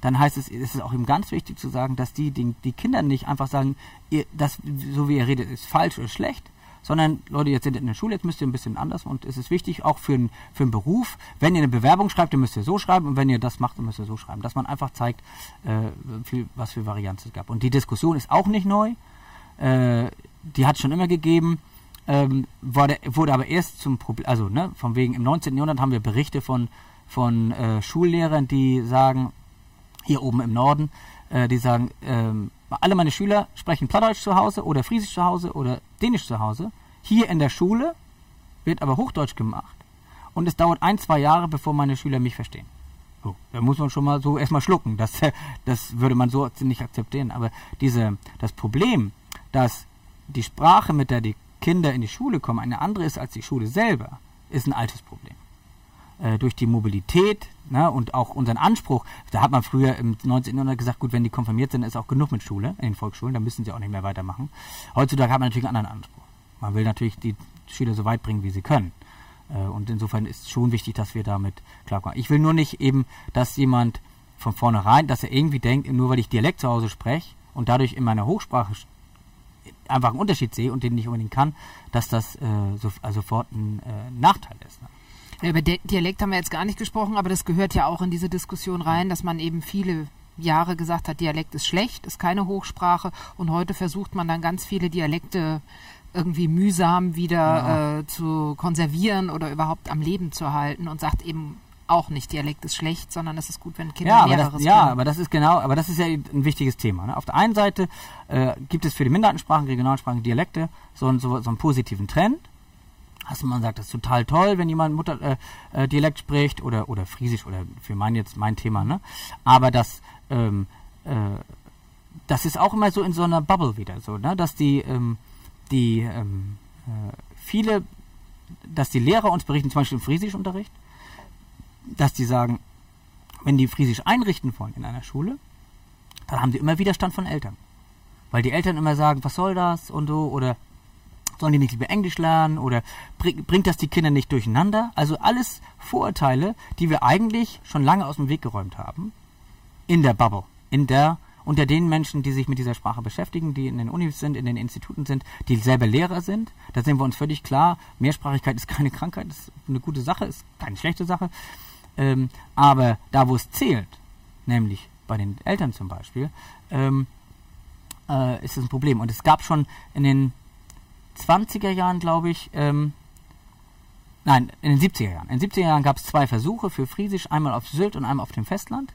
dann heißt es, ist es auch eben ganz wichtig zu sagen, dass die, die, die Kinder nicht einfach sagen, ihr, das, so wie ihr redet, ist falsch oder schlecht, sondern Leute, jetzt sind in der Schule, jetzt müsst ihr ein bisschen anders. Und es ist wichtig, auch für, ein, für einen Beruf, wenn ihr eine Bewerbung schreibt, dann müsst ihr so schreiben. Und wenn ihr das macht, dann müsst ihr so schreiben, dass man einfach zeigt, äh, viel, was für Varianten es gab. Und die Diskussion ist auch nicht neu, äh, die hat es schon immer gegeben, ähm, wurde, wurde aber erst zum Problem, also ne, von wegen im 19. Jahrhundert haben wir Berichte von, von äh, Schullehrern, die sagen, hier oben im Norden, äh, die sagen, ähm, alle meine Schüler sprechen Plattdeutsch zu Hause oder Friesisch zu Hause oder Dänisch zu Hause. Hier in der Schule wird aber Hochdeutsch gemacht. Und es dauert ein, zwei Jahre, bevor meine Schüler mich verstehen. So, da muss man schon mal so erstmal schlucken. Das, das würde man so nicht akzeptieren. Aber diese, das Problem, dass die Sprache, mit der die Kinder in die Schule kommen, eine andere ist als die Schule selber, ist ein altes Problem. Äh, durch die Mobilität ne, und auch unseren Anspruch, da hat man früher im 19. Jahrhundert gesagt, gut, wenn die konfirmiert sind, ist auch genug mit Schule in den Volksschulen, dann müssen sie auch nicht mehr weitermachen. Heutzutage hat man natürlich einen anderen Anspruch. Man will natürlich die Schüler so weit bringen, wie sie können. Äh, und insofern ist es schon wichtig, dass wir damit klarkommen. Ich will nur nicht eben, dass jemand von vornherein, dass er irgendwie denkt, nur weil ich Dialekt zu Hause spreche und dadurch in meiner Hochsprache einfach einen Unterschied sehe und den nicht unbedingt kann, dass das äh, so, also sofort ein äh, Nachteil ist. Ne? Ja, über Dialekt haben wir jetzt gar nicht gesprochen, aber das gehört ja auch in diese Diskussion rein, dass man eben viele Jahre gesagt hat, Dialekt ist schlecht, ist keine Hochsprache und heute versucht man dann ganz viele Dialekte irgendwie mühsam wieder ja. äh, zu konservieren oder überhaupt am Leben zu halten und sagt eben auch nicht, Dialekt ist schlecht, sondern es ist gut, wenn Kinder ja, mehreres das, Ja, aber das ist genau, aber das ist ja ein wichtiges Thema. Ne? Auf der einen Seite äh, gibt es für die Minderheitensprachen, Regionalsprachen, Dialekte so, so, so einen positiven Trend also man sagt, das ist total toll, wenn jemand Mutter äh, äh, Dialekt spricht oder oder Friesisch oder für mein jetzt mein Thema, ne? Aber das ähm, äh, das ist auch immer so in so einer Bubble wieder so, ne? Dass die ähm, die ähm, äh, viele, dass die Lehrer uns berichten, zum Beispiel im Friesischunterricht, dass die sagen, wenn die Friesisch einrichten wollen in einer Schule, dann haben sie immer Widerstand von Eltern. Weil die Eltern immer sagen, was soll das und so, oder Sollen die nicht lieber Englisch lernen oder bring, bringt das die Kinder nicht durcheinander? Also alles Vorurteile, die wir eigentlich schon lange aus dem Weg geräumt haben. In der Bubble. In der, unter den Menschen, die sich mit dieser Sprache beschäftigen, die in den Unis sind, in den Instituten sind, die selber Lehrer sind. Da sind wir uns völlig klar. Mehrsprachigkeit ist keine Krankheit, ist eine gute Sache, ist keine schlechte Sache. Ähm, aber da, wo es zählt, nämlich bei den Eltern zum Beispiel, ähm, äh, ist es ein Problem. Und es gab schon in den 20er Jahren, glaube ich, ähm, nein, in den 70er Jahren. In den 70er Jahren gab es zwei Versuche für Friesisch, einmal auf Sylt und einmal auf dem Festland.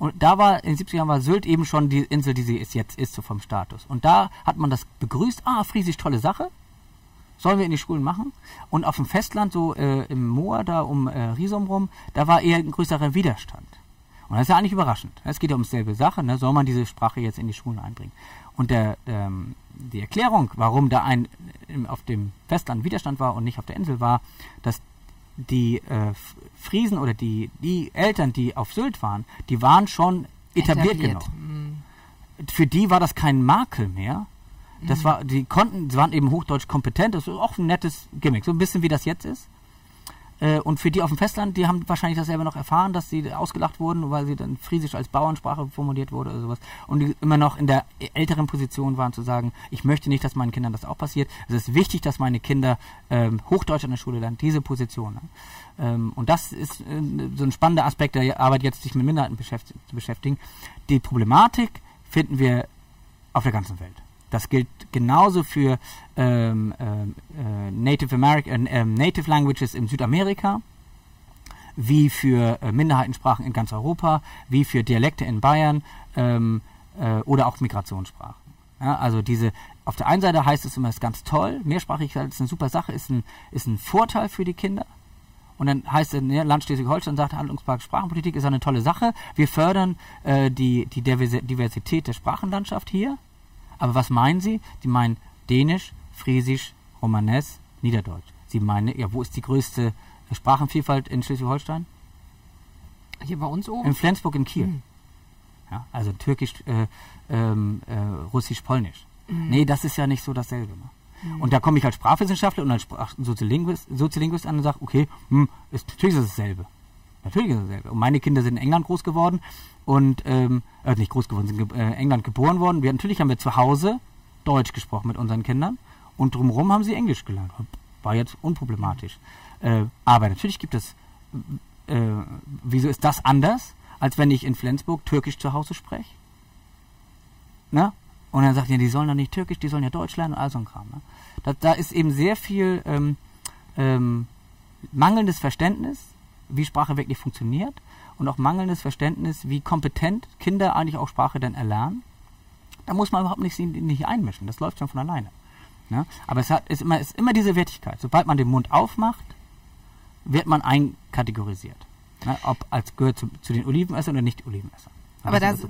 Und da war, in den 70er Jahren war Sylt eben schon die Insel, die sie ist, jetzt ist, so vom Status. Und da hat man das begrüßt, ah, Friesisch, tolle Sache. Sollen wir in die Schulen machen? Und auf dem Festland, so äh, im Moor, da um äh, Riesum rum, da war eher ein größerer Widerstand. Und das ist ja eigentlich überraschend. Es geht ja um dieselbe Sache, ne? soll man diese Sprache jetzt in die Schulen einbringen? Und der, ähm, die Erklärung, warum da ein auf dem Festland Widerstand war und nicht auf der Insel war, dass die äh, Friesen oder die, die Eltern, die auf Sylt waren, die waren schon etabliert, etabliert. genug. Mhm. Für die war das kein Makel mehr. Das war, die konnten, sie waren eben hochdeutsch kompetent, das ist auch ein nettes Gimmick, so ein bisschen wie das jetzt ist. Äh, und für die auf dem Festland, die haben wahrscheinlich das selber noch erfahren, dass sie ausgelacht wurden, weil sie dann Friesisch als Bauernsprache formuliert wurde oder sowas. Und die immer noch in der älteren Position waren zu sagen, ich möchte nicht, dass meinen Kindern das auch passiert. Es ist wichtig, dass meine Kinder ähm, Hochdeutsch an der Schule lernen, diese Position. Ne? Ähm, und das ist äh, so ein spannender Aspekt der Arbeit, jetzt sich mit Minderheiten zu beschäftigen. Die Problematik finden wir auf der ganzen Welt. Das gilt genauso für ähm, ähm, äh, Native, äh, Native Languages in Südamerika, wie für äh, Minderheitensprachen in ganz Europa, wie für Dialekte in Bayern ähm, äh, oder auch Migrationssprachen. Ja, also diese, auf der einen Seite heißt es immer, es ist ganz toll, Mehrsprachigkeit ist eine super Sache, ist ein, ist ein Vorteil für die Kinder. Und dann heißt es, ne, Land Schleswig-Holstein sagt, Handlungspark Sprachenpolitik ist eine tolle Sache. Wir fördern äh, die, die Diversität der Sprachenlandschaft hier. Aber was meinen Sie? Die meinen Dänisch, Friesisch, Romanes, Niederdeutsch. Sie meinen, ja, wo ist die größte Sprachenvielfalt in Schleswig-Holstein? Hier bei uns oben? In Flensburg in Kiel. Mhm. Ja, also Türkisch, äh, ähm, äh, Russisch, Polnisch. Mhm. Nee, das ist ja nicht so dasselbe. Ne? Mhm. Und da komme ich als Sprachwissenschaftler und als Sprach Soziolinguist, Soziolinguist an und sage, okay, hm, ist, natürlich ist es dasselbe. Natürlich ist es dasselbe. Und meine Kinder sind in England groß geworden und ähm, äh, nicht groß geworden, sind in äh, England geboren worden. Wir, natürlich haben wir zu Hause Deutsch gesprochen mit unseren Kindern und drumherum haben sie Englisch gelernt. War jetzt unproblematisch. Äh, aber natürlich gibt es, äh, wieso ist das anders, als wenn ich in Flensburg Türkisch zu Hause spreche? Na? Und dann sagt ihr, die sollen doch nicht Türkisch, die sollen ja Deutsch lernen und all so ein Kram. Ne? Da, da ist eben sehr viel ähm, ähm, mangelndes Verständnis, wie Sprache wirklich funktioniert und auch mangelndes Verständnis, wie kompetent Kinder eigentlich auch Sprache denn erlernen. Da muss man überhaupt nicht, nicht einmischen, das läuft schon von alleine. Ne? Aber es hat, ist, immer, ist immer diese Wertigkeit. Sobald man den Mund aufmacht, wird man einkategorisiert. Ne? Ob als gehört zu, zu den Olivenessern oder nicht Olivenessern. Aber das,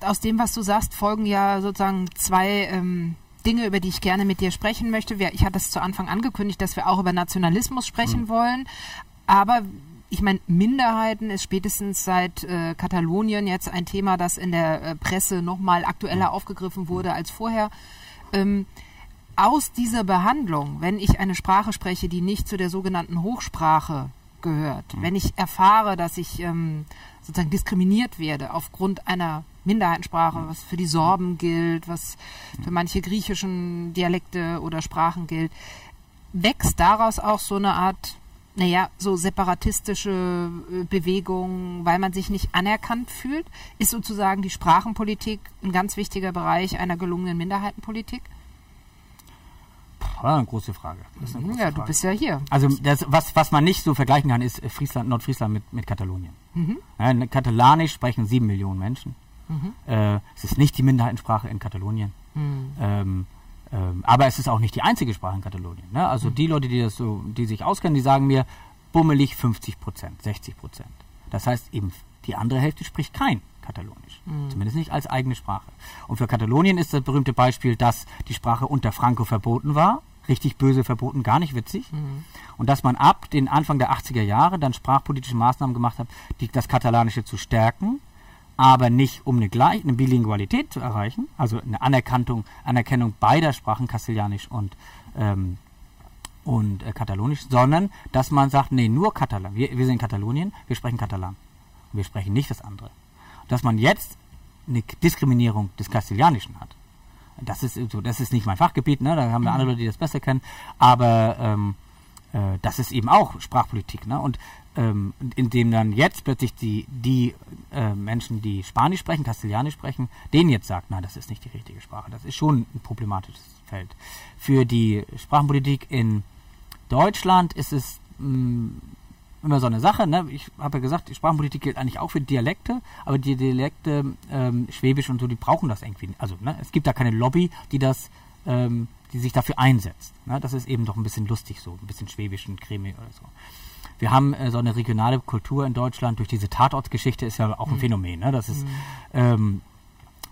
aus dem, was du sagst, folgen ja sozusagen zwei ähm, Dinge, über die ich gerne mit dir sprechen möchte. Ich hatte es zu Anfang angekündigt, dass wir auch über Nationalismus sprechen mhm. wollen. Aber ich meine, Minderheiten ist spätestens seit äh, Katalonien jetzt ein Thema, das in der äh, Presse nochmal aktueller aufgegriffen wurde als vorher. Ähm, aus dieser Behandlung, wenn ich eine Sprache spreche, die nicht zu der sogenannten Hochsprache gehört, mhm. wenn ich erfahre, dass ich ähm, sozusagen diskriminiert werde aufgrund einer Minderheitensprache, was für die Sorben gilt, was für manche griechischen Dialekte oder Sprachen gilt, wächst daraus auch so eine Art naja, so separatistische äh, Bewegungen, weil man sich nicht anerkannt fühlt? Ist sozusagen die Sprachenpolitik ein ganz wichtiger Bereich einer gelungenen Minderheitenpolitik? Ja, eine große Frage. Eine große ja, Frage. du bist ja hier. Also das, was, was man nicht so vergleichen kann, ist Friesland, Nordfriesland mit, mit Katalonien. Mhm. Ja, Katalanisch sprechen sieben Millionen Menschen. Mhm. Äh, es ist nicht die Minderheitensprache in Katalonien. Mhm. Ähm, aber es ist auch nicht die einzige Sprache in Katalonien. Ne? Also mhm. die Leute, die das so, die sich auskennen, die sagen mir bummelig 50 Prozent, 60 Prozent. Das heißt eben die andere Hälfte spricht kein Katalonisch, mhm. zumindest nicht als eigene Sprache. Und für Katalonien ist das berühmte Beispiel, dass die Sprache unter Franco verboten war, richtig böse verboten, gar nicht witzig. Mhm. Und dass man ab den Anfang der 80er Jahre dann sprachpolitische Maßnahmen gemacht hat, die, das Katalanische zu stärken aber nicht um eine, Gleich eine Bilingualität zu erreichen, also eine Anerkennung, Anerkennung beider Sprachen, Kastilianisch und, ähm, und äh, Katalonisch, sondern dass man sagt, nee, nur Katalan. Wir, wir sind in Katalonien, wir sprechen Katalan. Wir sprechen nicht das andere. Dass man jetzt eine Diskriminierung des Kastilianischen hat. Das ist so, das ist nicht mein Fachgebiet, ne? da haben wir mhm. andere Leute, die das besser kennen, aber ähm, äh, das ist eben auch Sprachpolitik. Ne? Und ähm, indem dann jetzt plötzlich die, die äh, Menschen, die Spanisch sprechen, Kastilianisch sprechen, denen jetzt sagt, nein, das ist nicht die richtige Sprache. Das ist schon ein problematisches Feld. Für die Sprachenpolitik in Deutschland ist es mh, mm, immer so eine Sache. Ne? Ich habe ja gesagt, die Sprachenpolitik gilt eigentlich auch für Dialekte, aber die Dialekte ähm, Schwäbisch und so, die brauchen das irgendwie. Also ne? es gibt da keine Lobby, die das ähm, die sich dafür einsetzt. Ne? Das ist eben doch ein bisschen lustig so, ein bisschen schwäbisch und cremig oder so wir haben äh, so eine regionale Kultur in Deutschland durch diese Tatortgeschichte ist ja auch ein mhm. Phänomen. Ne? Das ist, mhm. ähm,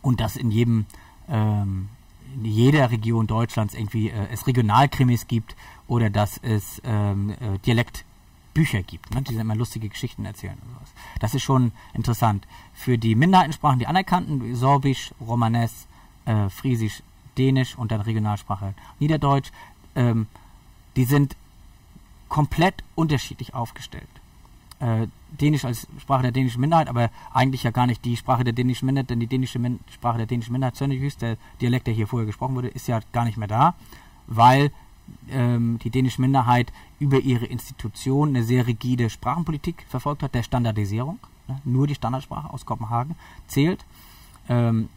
und dass in jedem ähm, in jeder Region Deutschlands irgendwie äh, es Regionalkrimis gibt oder dass es ähm, äh, Dialektbücher gibt, ne? die immer lustige Geschichten erzählen und sowas. Das ist schon interessant. Für die Minderheitensprachen, die anerkannten, Sorbisch, Romanes, äh, Friesisch, Dänisch und dann Regionalsprache Niederdeutsch, ähm, die sind komplett unterschiedlich aufgestellt. Äh, Dänisch als Sprache der dänischen Minderheit, aber eigentlich ja gar nicht die Sprache der dänischen Minderheit, denn die dänische Min Sprache der dänischen Minderheit, Sönnejüs, der Dialekt, der hier vorher gesprochen wurde, ist ja gar nicht mehr da, weil ähm, die dänische Minderheit über ihre Institution eine sehr rigide Sprachenpolitik verfolgt hat, der Standardisierung. Ne? Nur die Standardsprache aus Kopenhagen zählt. Ähm,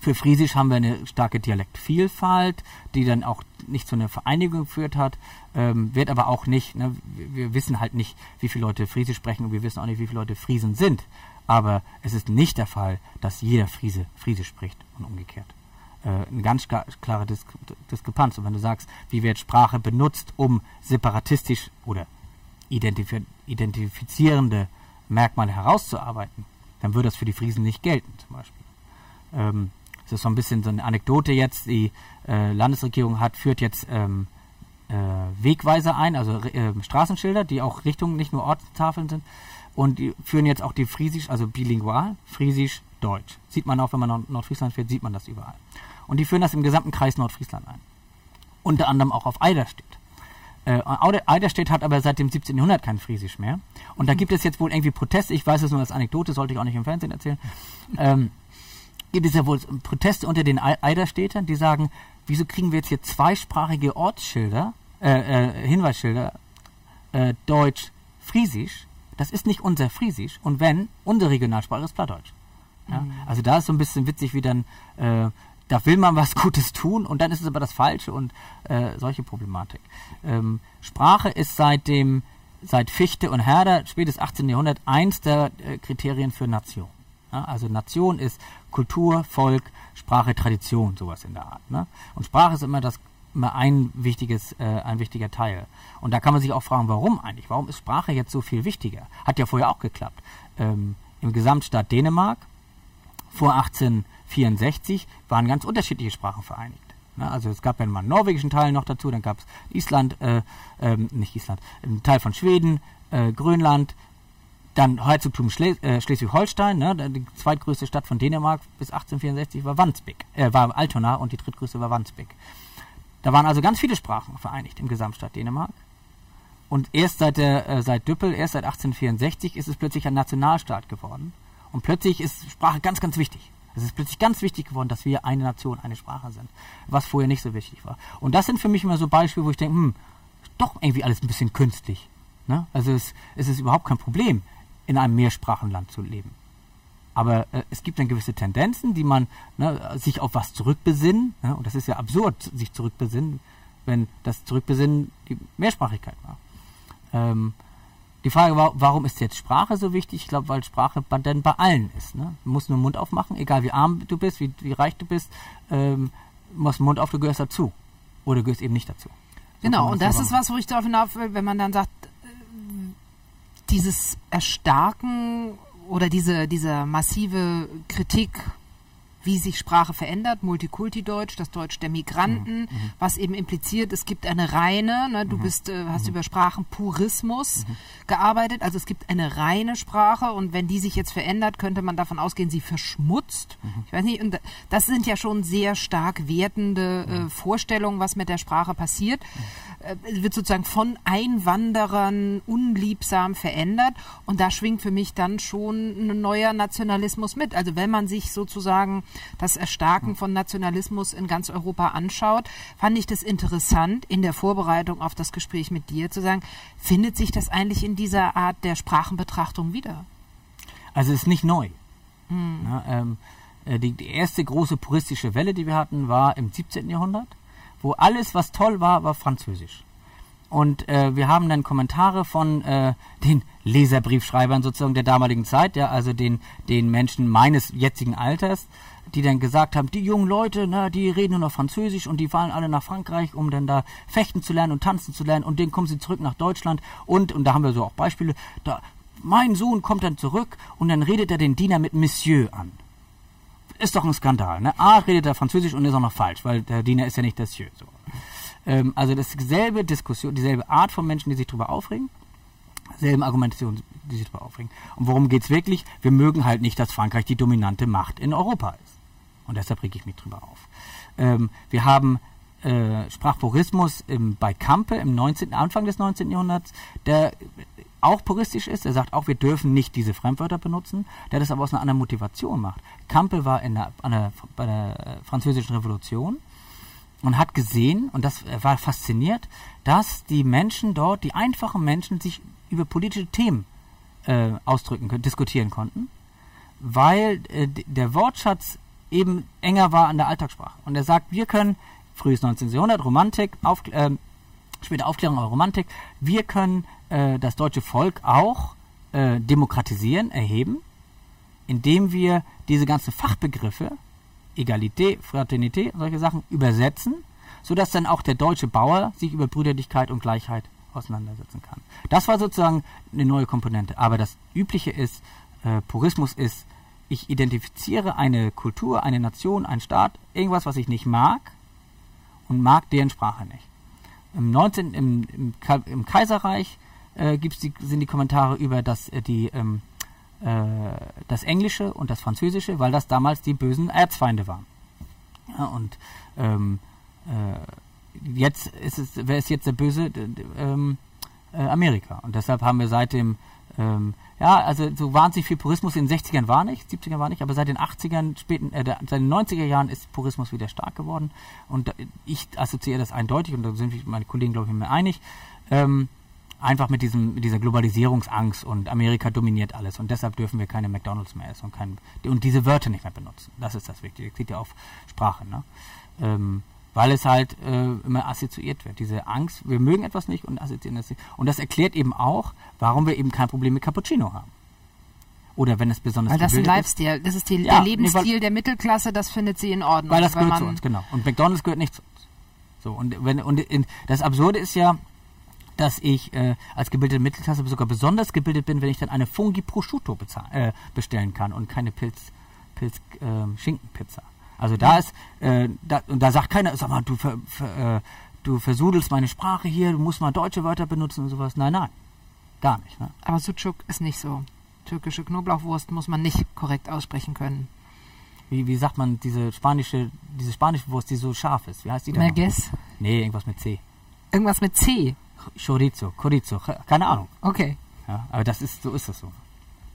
für Friesisch haben wir eine starke Dialektvielfalt, die dann auch nicht zu einer Vereinigung geführt hat, ähm, wird aber auch nicht, ne, wir, wissen halt nicht, wie viele Leute Friesisch sprechen und wir wissen auch nicht, wie viele Leute Friesen sind. Aber es ist nicht der Fall, dass jeder Friese Friesisch spricht und umgekehrt. Äh, eine ganz klare Dis Diskrepanz. Und wenn du sagst, wie wird Sprache benutzt, um separatistisch oder identif identifizierende Merkmale herauszuarbeiten, dann würde das für die Friesen nicht gelten, zum Beispiel. Ähm, das ist so ein bisschen so eine Anekdote jetzt. Die äh, Landesregierung hat, führt jetzt ähm, äh, Wegweiser ein, also äh, Straßenschilder, die auch Richtung nicht nur Ortstafeln sind. Und die führen jetzt auch die Friesisch, also bilingual, Friesisch, Deutsch. Sieht man auch, wenn man nach Nordfriesland fährt, sieht man das überall. Und die führen das im gesamten Kreis Nordfriesland ein. Unter anderem auch auf Eiderstedt. Äh, Eiderstedt hat aber seit dem 17. Jahrhundert kein Friesisch mehr. Und da gibt es jetzt wohl irgendwie Proteste, ich weiß es nur als Anekdote, sollte ich auch nicht im Fernsehen erzählen. Ähm, gibt es ja wohl Proteste unter den Eiderstädtern, die sagen, wieso kriegen wir jetzt hier zweisprachige Ortsschilder, äh, äh, Hinweisschilder, äh, Deutsch, Friesisch, das ist nicht unser Friesisch und wenn, unsere Regionalsprache ist Plattdeutsch. Ja? Mhm. Also da ist so ein bisschen witzig, wie dann, äh, da will man was Gutes tun und dann ist es aber das Falsche und äh, solche Problematik. Ähm, Sprache ist seit dem, seit Fichte und Herder, spätes 18. Jahrhundert, eins der äh, Kriterien für Nation. Ja, also Nation ist Kultur, Volk, Sprache, Tradition, sowas in der Art. Ne? Und Sprache ist immer das immer ein wichtiges, äh, ein wichtiger Teil. Und da kann man sich auch fragen, warum eigentlich? Warum ist Sprache jetzt so viel wichtiger? Hat ja vorher auch geklappt. Ähm, Im Gesamtstaat Dänemark vor 1864 waren ganz unterschiedliche Sprachen vereinigt. Ne? Also es gab ja mal einen norwegischen Teil noch dazu, dann gab es Island, äh, ähm, nicht Island, einen Teil von Schweden, äh, Grönland, dann Herzogtum Schleswig äh, Schleswig-Holstein, ne, die zweitgrößte Stadt von Dänemark bis 1864 war Wandsbek, äh, war Altona und die drittgrößte war Wandsbek. Da waren also ganz viele Sprachen vereinigt im Gesamtstaat Dänemark. Und erst seit, der, äh, seit Düppel, erst seit 1864 ist es plötzlich ein Nationalstaat geworden. Und plötzlich ist Sprache ganz, ganz wichtig. Es ist plötzlich ganz wichtig geworden, dass wir eine Nation, eine Sprache sind. Was vorher nicht so wichtig war. Und das sind für mich immer so Beispiele, wo ich denke, hm, doch irgendwie alles ein bisschen künstlich. Ne? Also es, es ist überhaupt kein Problem in einem Mehrsprachenland zu leben. Aber äh, es gibt dann gewisse Tendenzen, die man ne, sich auf was zurückbesinnen. Ne, und das ist ja absurd, sich zurückbesinnen, wenn das Zurückbesinnen die Mehrsprachigkeit war. Ähm, die Frage war, warum ist jetzt Sprache so wichtig? Ich glaube, weil Sprache dann bei allen ist. Ne? Du musst nur den Mund aufmachen, egal wie arm du bist, wie, wie reich du bist, ähm, machst den Mund auf, du gehörst dazu. Oder du gehörst eben nicht dazu. So genau, und das ist was, wo ich darauf hinauf will, wenn man dann sagt, dieses Erstarken oder diese, diese massive Kritik wie sich Sprache verändert, Multikulti-Deutsch, das Deutsch der Migranten, mhm. mhm. was eben impliziert, es gibt eine reine, ne, du mhm. bist, äh, hast mhm. über Sprachenpurismus gearbeitet, also es gibt eine reine Sprache und wenn die sich jetzt verändert, könnte man davon ausgehen, sie verschmutzt. Ich weiß nicht, und das sind ja schon sehr stark wertende äh, Vorstellungen, was mit der Sprache passiert. Äh, wird sozusagen von Einwanderern unliebsam verändert und da schwingt für mich dann schon ein neuer Nationalismus mit. Also wenn man sich sozusagen das Erstarken von Nationalismus in ganz Europa anschaut, fand ich das interessant in der Vorbereitung auf das Gespräch mit dir zu sagen, findet sich das eigentlich in dieser Art der Sprachenbetrachtung wieder? Also es ist nicht neu. Hm. Na, ähm, äh, die, die erste große puristische Welle, die wir hatten, war im 17. Jahrhundert, wo alles, was toll war, war Französisch. Und äh, wir haben dann Kommentare von äh, den Leserbriefschreibern sozusagen der damaligen Zeit, ja, also den, den Menschen meines jetzigen Alters, die dann gesagt haben, die jungen Leute, na, die reden nur noch Französisch und die fahren alle nach Frankreich, um dann da fechten zu lernen und tanzen zu lernen und dann kommen sie zurück nach Deutschland und, und da haben wir so auch Beispiele, da, mein Sohn kommt dann zurück und dann redet er den Diener mit Monsieur an. Ist doch ein Skandal, ne? A, redet er Französisch und ist auch noch falsch, weil der Diener ist ja nicht Monsieur, so. Ähm, also dasselbe Diskussion, dieselbe Art von Menschen, die sich darüber aufregen, selben Argumentation, die sich darüber aufregen. Und worum geht es wirklich? Wir mögen halt nicht, dass Frankreich die dominante Macht in Europa ist. Und deshalb rege ich mich drüber auf. Ähm, wir haben äh, Sprachpurismus im, bei Kampe im 19., Anfang des 19. Jahrhunderts, der auch puristisch ist. Er sagt auch, wir dürfen nicht diese Fremdwörter benutzen, der das aber aus einer anderen Motivation macht. Kampe war in der, der, bei der Französischen Revolution und hat gesehen, und das war fasziniert, dass die Menschen dort, die einfachen Menschen, sich über politische Themen äh, ausdrücken diskutieren konnten, weil äh, der Wortschatz eben enger war an der Alltagssprache. Und er sagt, wir können, frühes 19. Jahrhundert, Romantik, auf, äh, später Aufklärung, aber Romantik, wir können äh, das deutsche Volk auch äh, demokratisieren, erheben, indem wir diese ganzen Fachbegriffe, Egalité, Fraternité, solche Sachen übersetzen, sodass dann auch der deutsche Bauer sich über Brüderlichkeit und Gleichheit auseinandersetzen kann. Das war sozusagen eine neue Komponente. Aber das Übliche ist, äh, Purismus ist, ich identifiziere eine Kultur, eine Nation, einen Staat, irgendwas, was ich nicht mag und mag deren Sprache nicht. Im 19. im, im, im Kaiserreich äh, gibt's die, sind die Kommentare über das, äh, die, ähm, äh, das Englische und das Französische, weil das damals die bösen Erzfeinde waren. Ja, und ähm, äh, jetzt ist es, wer ist jetzt der böse? Ähm, äh, Amerika. Und deshalb haben wir seit dem ähm, ja, also so wahnsinnig viel Purismus in den 60ern war nicht, 70ern war nicht, aber seit den 80ern, späten, äh, seit den 90er Jahren ist Purismus wieder stark geworden. Und ich assoziiere das eindeutig, und da sind meine Kollegen, glaube ich, mir einig, ähm, einfach mit, diesem, mit dieser Globalisierungsangst und Amerika dominiert alles und deshalb dürfen wir keine McDonalds mehr essen und, kein, und diese Wörter nicht mehr benutzen. Das ist das Wichtige. Das geht ja auf Sprache. Ne? Ähm, weil es halt äh, immer assoziiert wird. Diese Angst, wir mögen etwas nicht und assoziieren das nicht. Und das erklärt eben auch, warum wir eben kein Problem mit Cappuccino haben. Oder wenn es besonders Weil das ist ein Lifestyle, das ist die, ja, der Lebensstil nee, weil, der Mittelklasse, das findet sie in Ordnung. Weil das weil gehört zu uns, genau. Und McDonalds gehört nicht zu uns. So, und, wenn, und in, das Absurde ist ja, dass ich äh, als gebildete Mittelklasse sogar besonders gebildet bin, wenn ich dann eine Fungi Prosciutto äh, bestellen kann und keine Pilz, Pilz äh, Schinkenpizza. Also da ist, äh, da, und da sagt keiner, sag mal, du, ver, ver, äh, du versudelst meine Sprache hier, du musst mal deutsche Wörter benutzen und sowas. Nein, nein, gar nicht. Ne? Aber Sucuk ist nicht so. Türkische Knoblauchwurst muss man nicht korrekt aussprechen können. Wie, wie sagt man diese spanische, diese spanische Wurst, die so scharf ist? Wie heißt die denn? Merguez? Nee, irgendwas mit C. Irgendwas mit C? Chorizo, Chorizo, keine Ahnung. Okay. Ja, aber das ist, so ist das so.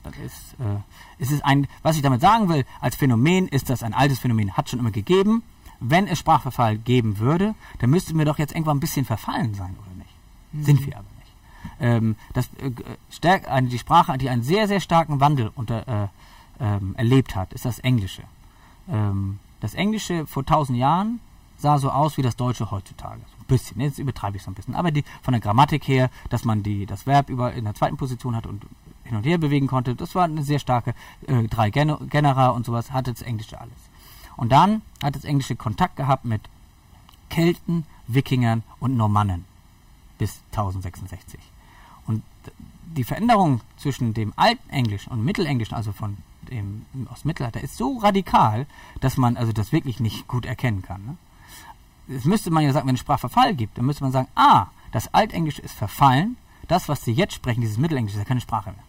Das ist, äh, es ist ein, was ich damit sagen will, als Phänomen ist das ein altes Phänomen, hat schon immer gegeben. Wenn es Sprachverfall geben würde, dann müssten wir doch jetzt irgendwann ein bisschen verfallen sein, oder nicht? Mhm. Sind wir aber nicht. Ähm, das, äh, stärk, eine, die Sprache, die einen sehr, sehr starken Wandel unter, äh, ähm, erlebt hat, ist das Englische. Ähm, das Englische vor tausend Jahren sah so aus wie das Deutsche heutzutage. So ein bisschen, jetzt übertreibe ich so ein bisschen. Aber die, von der Grammatik her, dass man die, das Verb über in der zweiten Position hat und hin und her bewegen konnte. Das war eine sehr starke, äh, drei Gen Genera und sowas, hatte das Englische alles. Und dann hat das Englische Kontakt gehabt mit Kelten, Wikingern und Normannen bis 1066. Und die Veränderung zwischen dem alten Englischen und Mittelenglischen, also von dem aus Mittelalter, ist so radikal, dass man also das wirklich nicht gut erkennen kann. Ne? Müsste man ja sagen, wenn es Sprachverfall gibt, dann müsste man sagen, ah, das Altenglische ist verfallen, das, was sie jetzt sprechen, dieses Mittelenglische, ist ja keine Sprache mehr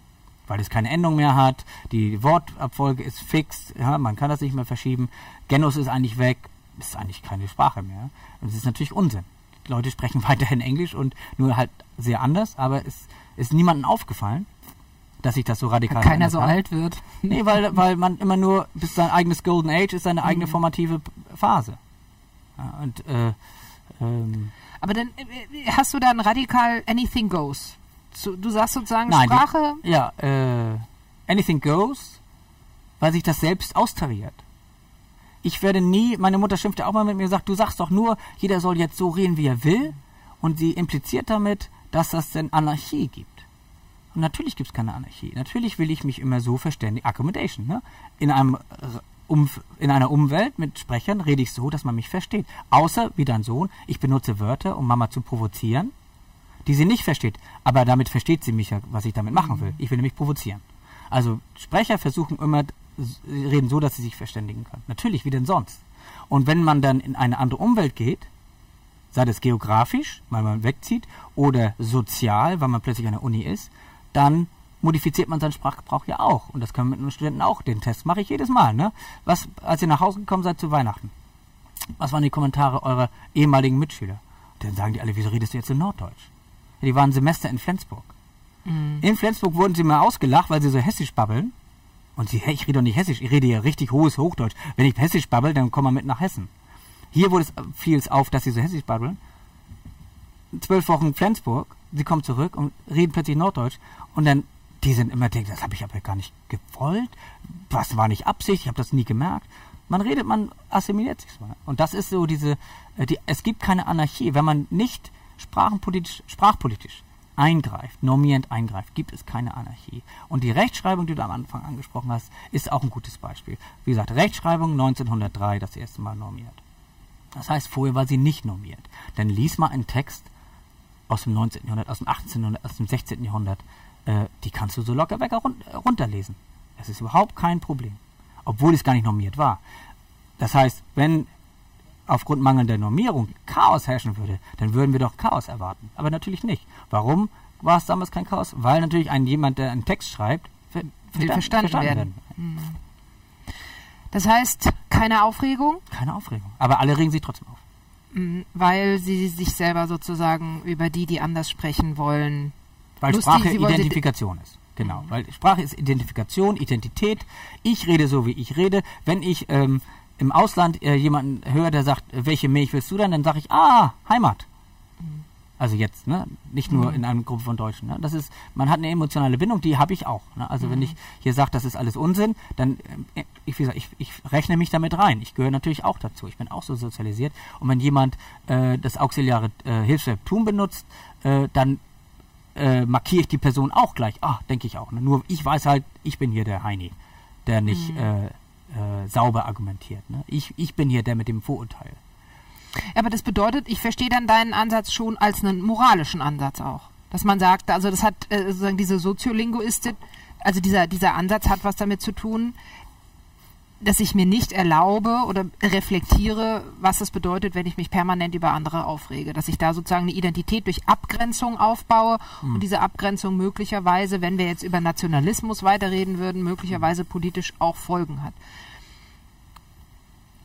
weil es keine Endung mehr hat, die Wortabfolge ist fix, ja, man kann das nicht mehr verschieben, Genus ist eigentlich weg, ist eigentlich keine Sprache mehr. Und es ist natürlich Unsinn. Die Leute sprechen weiterhin Englisch und nur halt sehr anders, aber es ist niemandem aufgefallen, dass sich das so radikal Weil keiner so hat. alt wird. Nee, weil, weil man immer nur, bis sein eigenes Golden Age ist seine eigene mhm. formative Phase. Ja, und, äh, ähm, aber dann äh, hast du dann radikal Anything Goes zu, du sagst sozusagen Nein, Sprache. Die, ja, äh, anything goes, weil sich das selbst austariert. Ich werde nie, meine Mutter schimpfte auch mal mit mir und sagt, du sagst doch nur, jeder soll jetzt so reden, wie er will. Und sie impliziert damit, dass das denn Anarchie gibt. Und natürlich gibt es keine Anarchie. Natürlich will ich mich immer so verständigen. Accommodation, ne? In einem in einer Umwelt mit Sprechern rede ich so, dass man mich versteht. Außer, wie dein Sohn, ich benutze Wörter, um Mama zu provozieren die sie nicht versteht. Aber damit versteht sie mich ja, was ich damit machen will. Ich will nämlich provozieren. Also Sprecher versuchen immer, reden so, dass sie sich verständigen können. Natürlich, wie denn sonst? Und wenn man dann in eine andere Umwelt geht, sei das geografisch, weil man wegzieht, oder sozial, weil man plötzlich an der Uni ist, dann modifiziert man seinen Sprachgebrauch ja auch. Und das können wir mit den Studenten auch. Den Test mache ich jedes Mal. Ne? Was, als ihr nach Hause gekommen seid zu Weihnachten, was waren die Kommentare eurer ehemaligen Mitschüler? Dann sagen die alle, wieso redest du jetzt in Norddeutsch? Die waren ein Semester in Flensburg. Mhm. In Flensburg wurden sie mal ausgelacht, weil sie so hessisch babbeln. Und sie, hey, ich rede doch nicht hessisch, ich rede ja richtig hohes Hochdeutsch. Wenn ich hessisch babbel, dann komm mal mit nach Hessen. Hier wurde es, fiel es auf, dass sie so hessisch babbeln. Zwölf Wochen Flensburg, sie kommen zurück und reden plötzlich Norddeutsch. Und dann, die sind immer denken, das habe ich aber gar nicht gewollt. Was war nicht Absicht, ich habe das nie gemerkt. Man redet, man assimiliert sich. Und das ist so diese, äh, die, es gibt keine Anarchie. Wenn man nicht sprachenpolitisch, sprachpolitisch eingreift, normierend eingreift, gibt es keine Anarchie. Und die Rechtschreibung, die du am Anfang angesprochen hast, ist auch ein gutes Beispiel. Wie gesagt, Rechtschreibung 1903 das erste Mal normiert. Das heißt, vorher war sie nicht normiert. Dann lies mal einen Text aus dem 19. Jahrhundert, aus dem 18. Jahrhundert, aus dem 16. Jahrhundert, äh, die kannst du so locker weg runterlesen. Das ist überhaupt kein Problem. Obwohl es gar nicht normiert war. Das heißt, wenn aufgrund mangelnder Normierung Chaos herrschen würde, dann würden wir doch Chaos erwarten. Aber natürlich nicht. Warum war es damals kein Chaos? Weil natürlich ein jemand, der einen Text schreibt, ver will verstanden, verstanden werden. werden. Hm. Das heißt, keine Aufregung? Keine Aufregung. Aber alle regen sich trotzdem auf. Hm, weil sie sich selber sozusagen über die, die anders sprechen wollen. Weil lustig, Sprache Identifikation ist. Genau. Weil Sprache ist Identifikation, Identität. Ich rede so, wie ich rede. Wenn ich ähm, im Ausland äh, jemanden höre, der sagt, welche Milch willst du dann, dann sage ich, ah, Heimat. Mhm. Also jetzt, ne? Nicht nur mhm. in einer Gruppe von Deutschen. Ne? Das ist, man hat eine emotionale Bindung, die habe ich auch. Ne? Also mhm. wenn ich hier sage, das ist alles Unsinn, dann äh, ich, wie gesagt, ich, ich rechne mich damit rein. Ich gehöre natürlich auch dazu. Ich bin auch so sozialisiert. Und wenn jemand äh, das auxiliare äh, Hilfsverb tun benutzt, äh, dann äh, markiere ich die Person auch gleich. Ah, denke ich auch. Ne? Nur ich weiß halt, ich bin hier der Heini, der nicht mhm. Äh, sauber argumentiert. Ne? Ich, ich bin hier der mit dem Vorurteil. Aber das bedeutet, ich verstehe dann deinen Ansatz schon als einen moralischen Ansatz auch. Dass man sagt, also das hat äh, sozusagen diese Soziolinguistik, also dieser, dieser Ansatz hat was damit zu tun, dass ich mir nicht erlaube oder reflektiere, was es bedeutet, wenn ich mich permanent über andere aufrege. Dass ich da sozusagen eine Identität durch Abgrenzung aufbaue mhm. und diese Abgrenzung möglicherweise, wenn wir jetzt über Nationalismus weiterreden würden, möglicherweise politisch auch Folgen hat.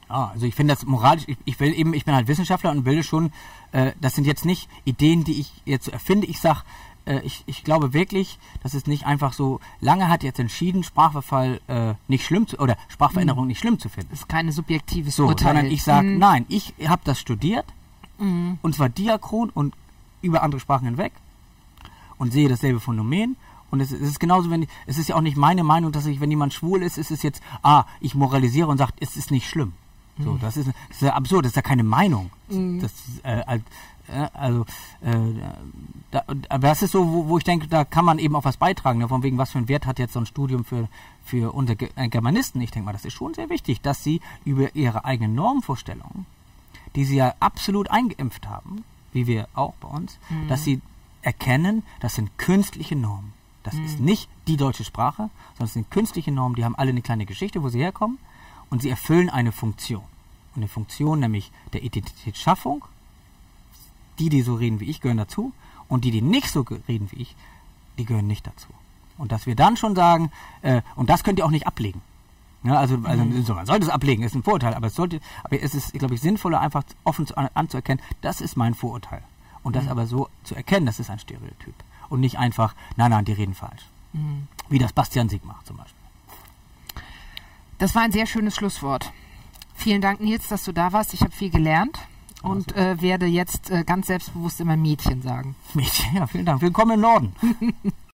Ja, also ich finde das moralisch, ich, ich, will eben, ich bin halt Wissenschaftler und will schon, äh, das sind jetzt nicht Ideen, die ich jetzt erfinde. Ich sage, äh, ich, ich glaube wirklich, dass es nicht einfach so, lange hat jetzt entschieden, Sprachverfall äh, nicht schlimm zu, oder Sprachveränderung mhm. nicht schlimm zu finden. Das ist keine subjektives so, Urteil. Sondern ich sage, mhm. nein, ich habe das studiert, mhm. und zwar diachron und über andere Sprachen hinweg und sehe dasselbe Phänomen. Und es, es ist genauso, wenn es ist ja auch nicht meine Meinung, dass ich, wenn jemand schwul ist, ist es jetzt, ah, ich moralisiere und sage, es ist nicht schlimm. So, das ist, das ist ja absurd, das ist ja keine Meinung. Mhm. Das, äh, also, äh, da, aber das ist so, wo, wo, ich denke, da kann man eben auch was beitragen. Ne? Von wegen, was für einen Wert hat jetzt so ein Studium für, für unsere äh, Germanisten? Ich denke mal, das ist schon sehr wichtig, dass sie über ihre eigenen Normvorstellungen, die sie ja absolut eingeimpft haben, wie wir auch bei uns, mhm. dass sie erkennen, das sind künstliche Normen. Das mhm. ist nicht die deutsche Sprache, sondern es sind künstliche Normen, die haben alle eine kleine Geschichte, wo sie herkommen und sie erfüllen eine Funktion. Und eine Funktion nämlich der Identitätsschaffung die, die so reden wie ich, gehören dazu. Und die, die nicht so reden wie ich, die gehören nicht dazu. Und dass wir dann schon sagen, äh, und das könnt ihr auch nicht ablegen. Ja, also, also mhm. man sollte es ablegen, ist ein Vorurteil, aber es sollte, aber es ist, glaube ich, sinnvoller, einfach offen zu, anzuerkennen, das ist mein Vorurteil. Und das mhm. aber so zu erkennen, das ist ein Stereotyp. Und nicht einfach, nein, nein, die reden falsch. Mhm. Wie das Bastian Sieg macht zum Beispiel. Das war ein sehr schönes Schlusswort. Vielen Dank, Nils, dass du da warst. Ich habe viel gelernt und äh, werde jetzt äh, ganz selbstbewusst immer Mädchen sagen. Mädchen, ja, vielen Dank. Willkommen im Norden.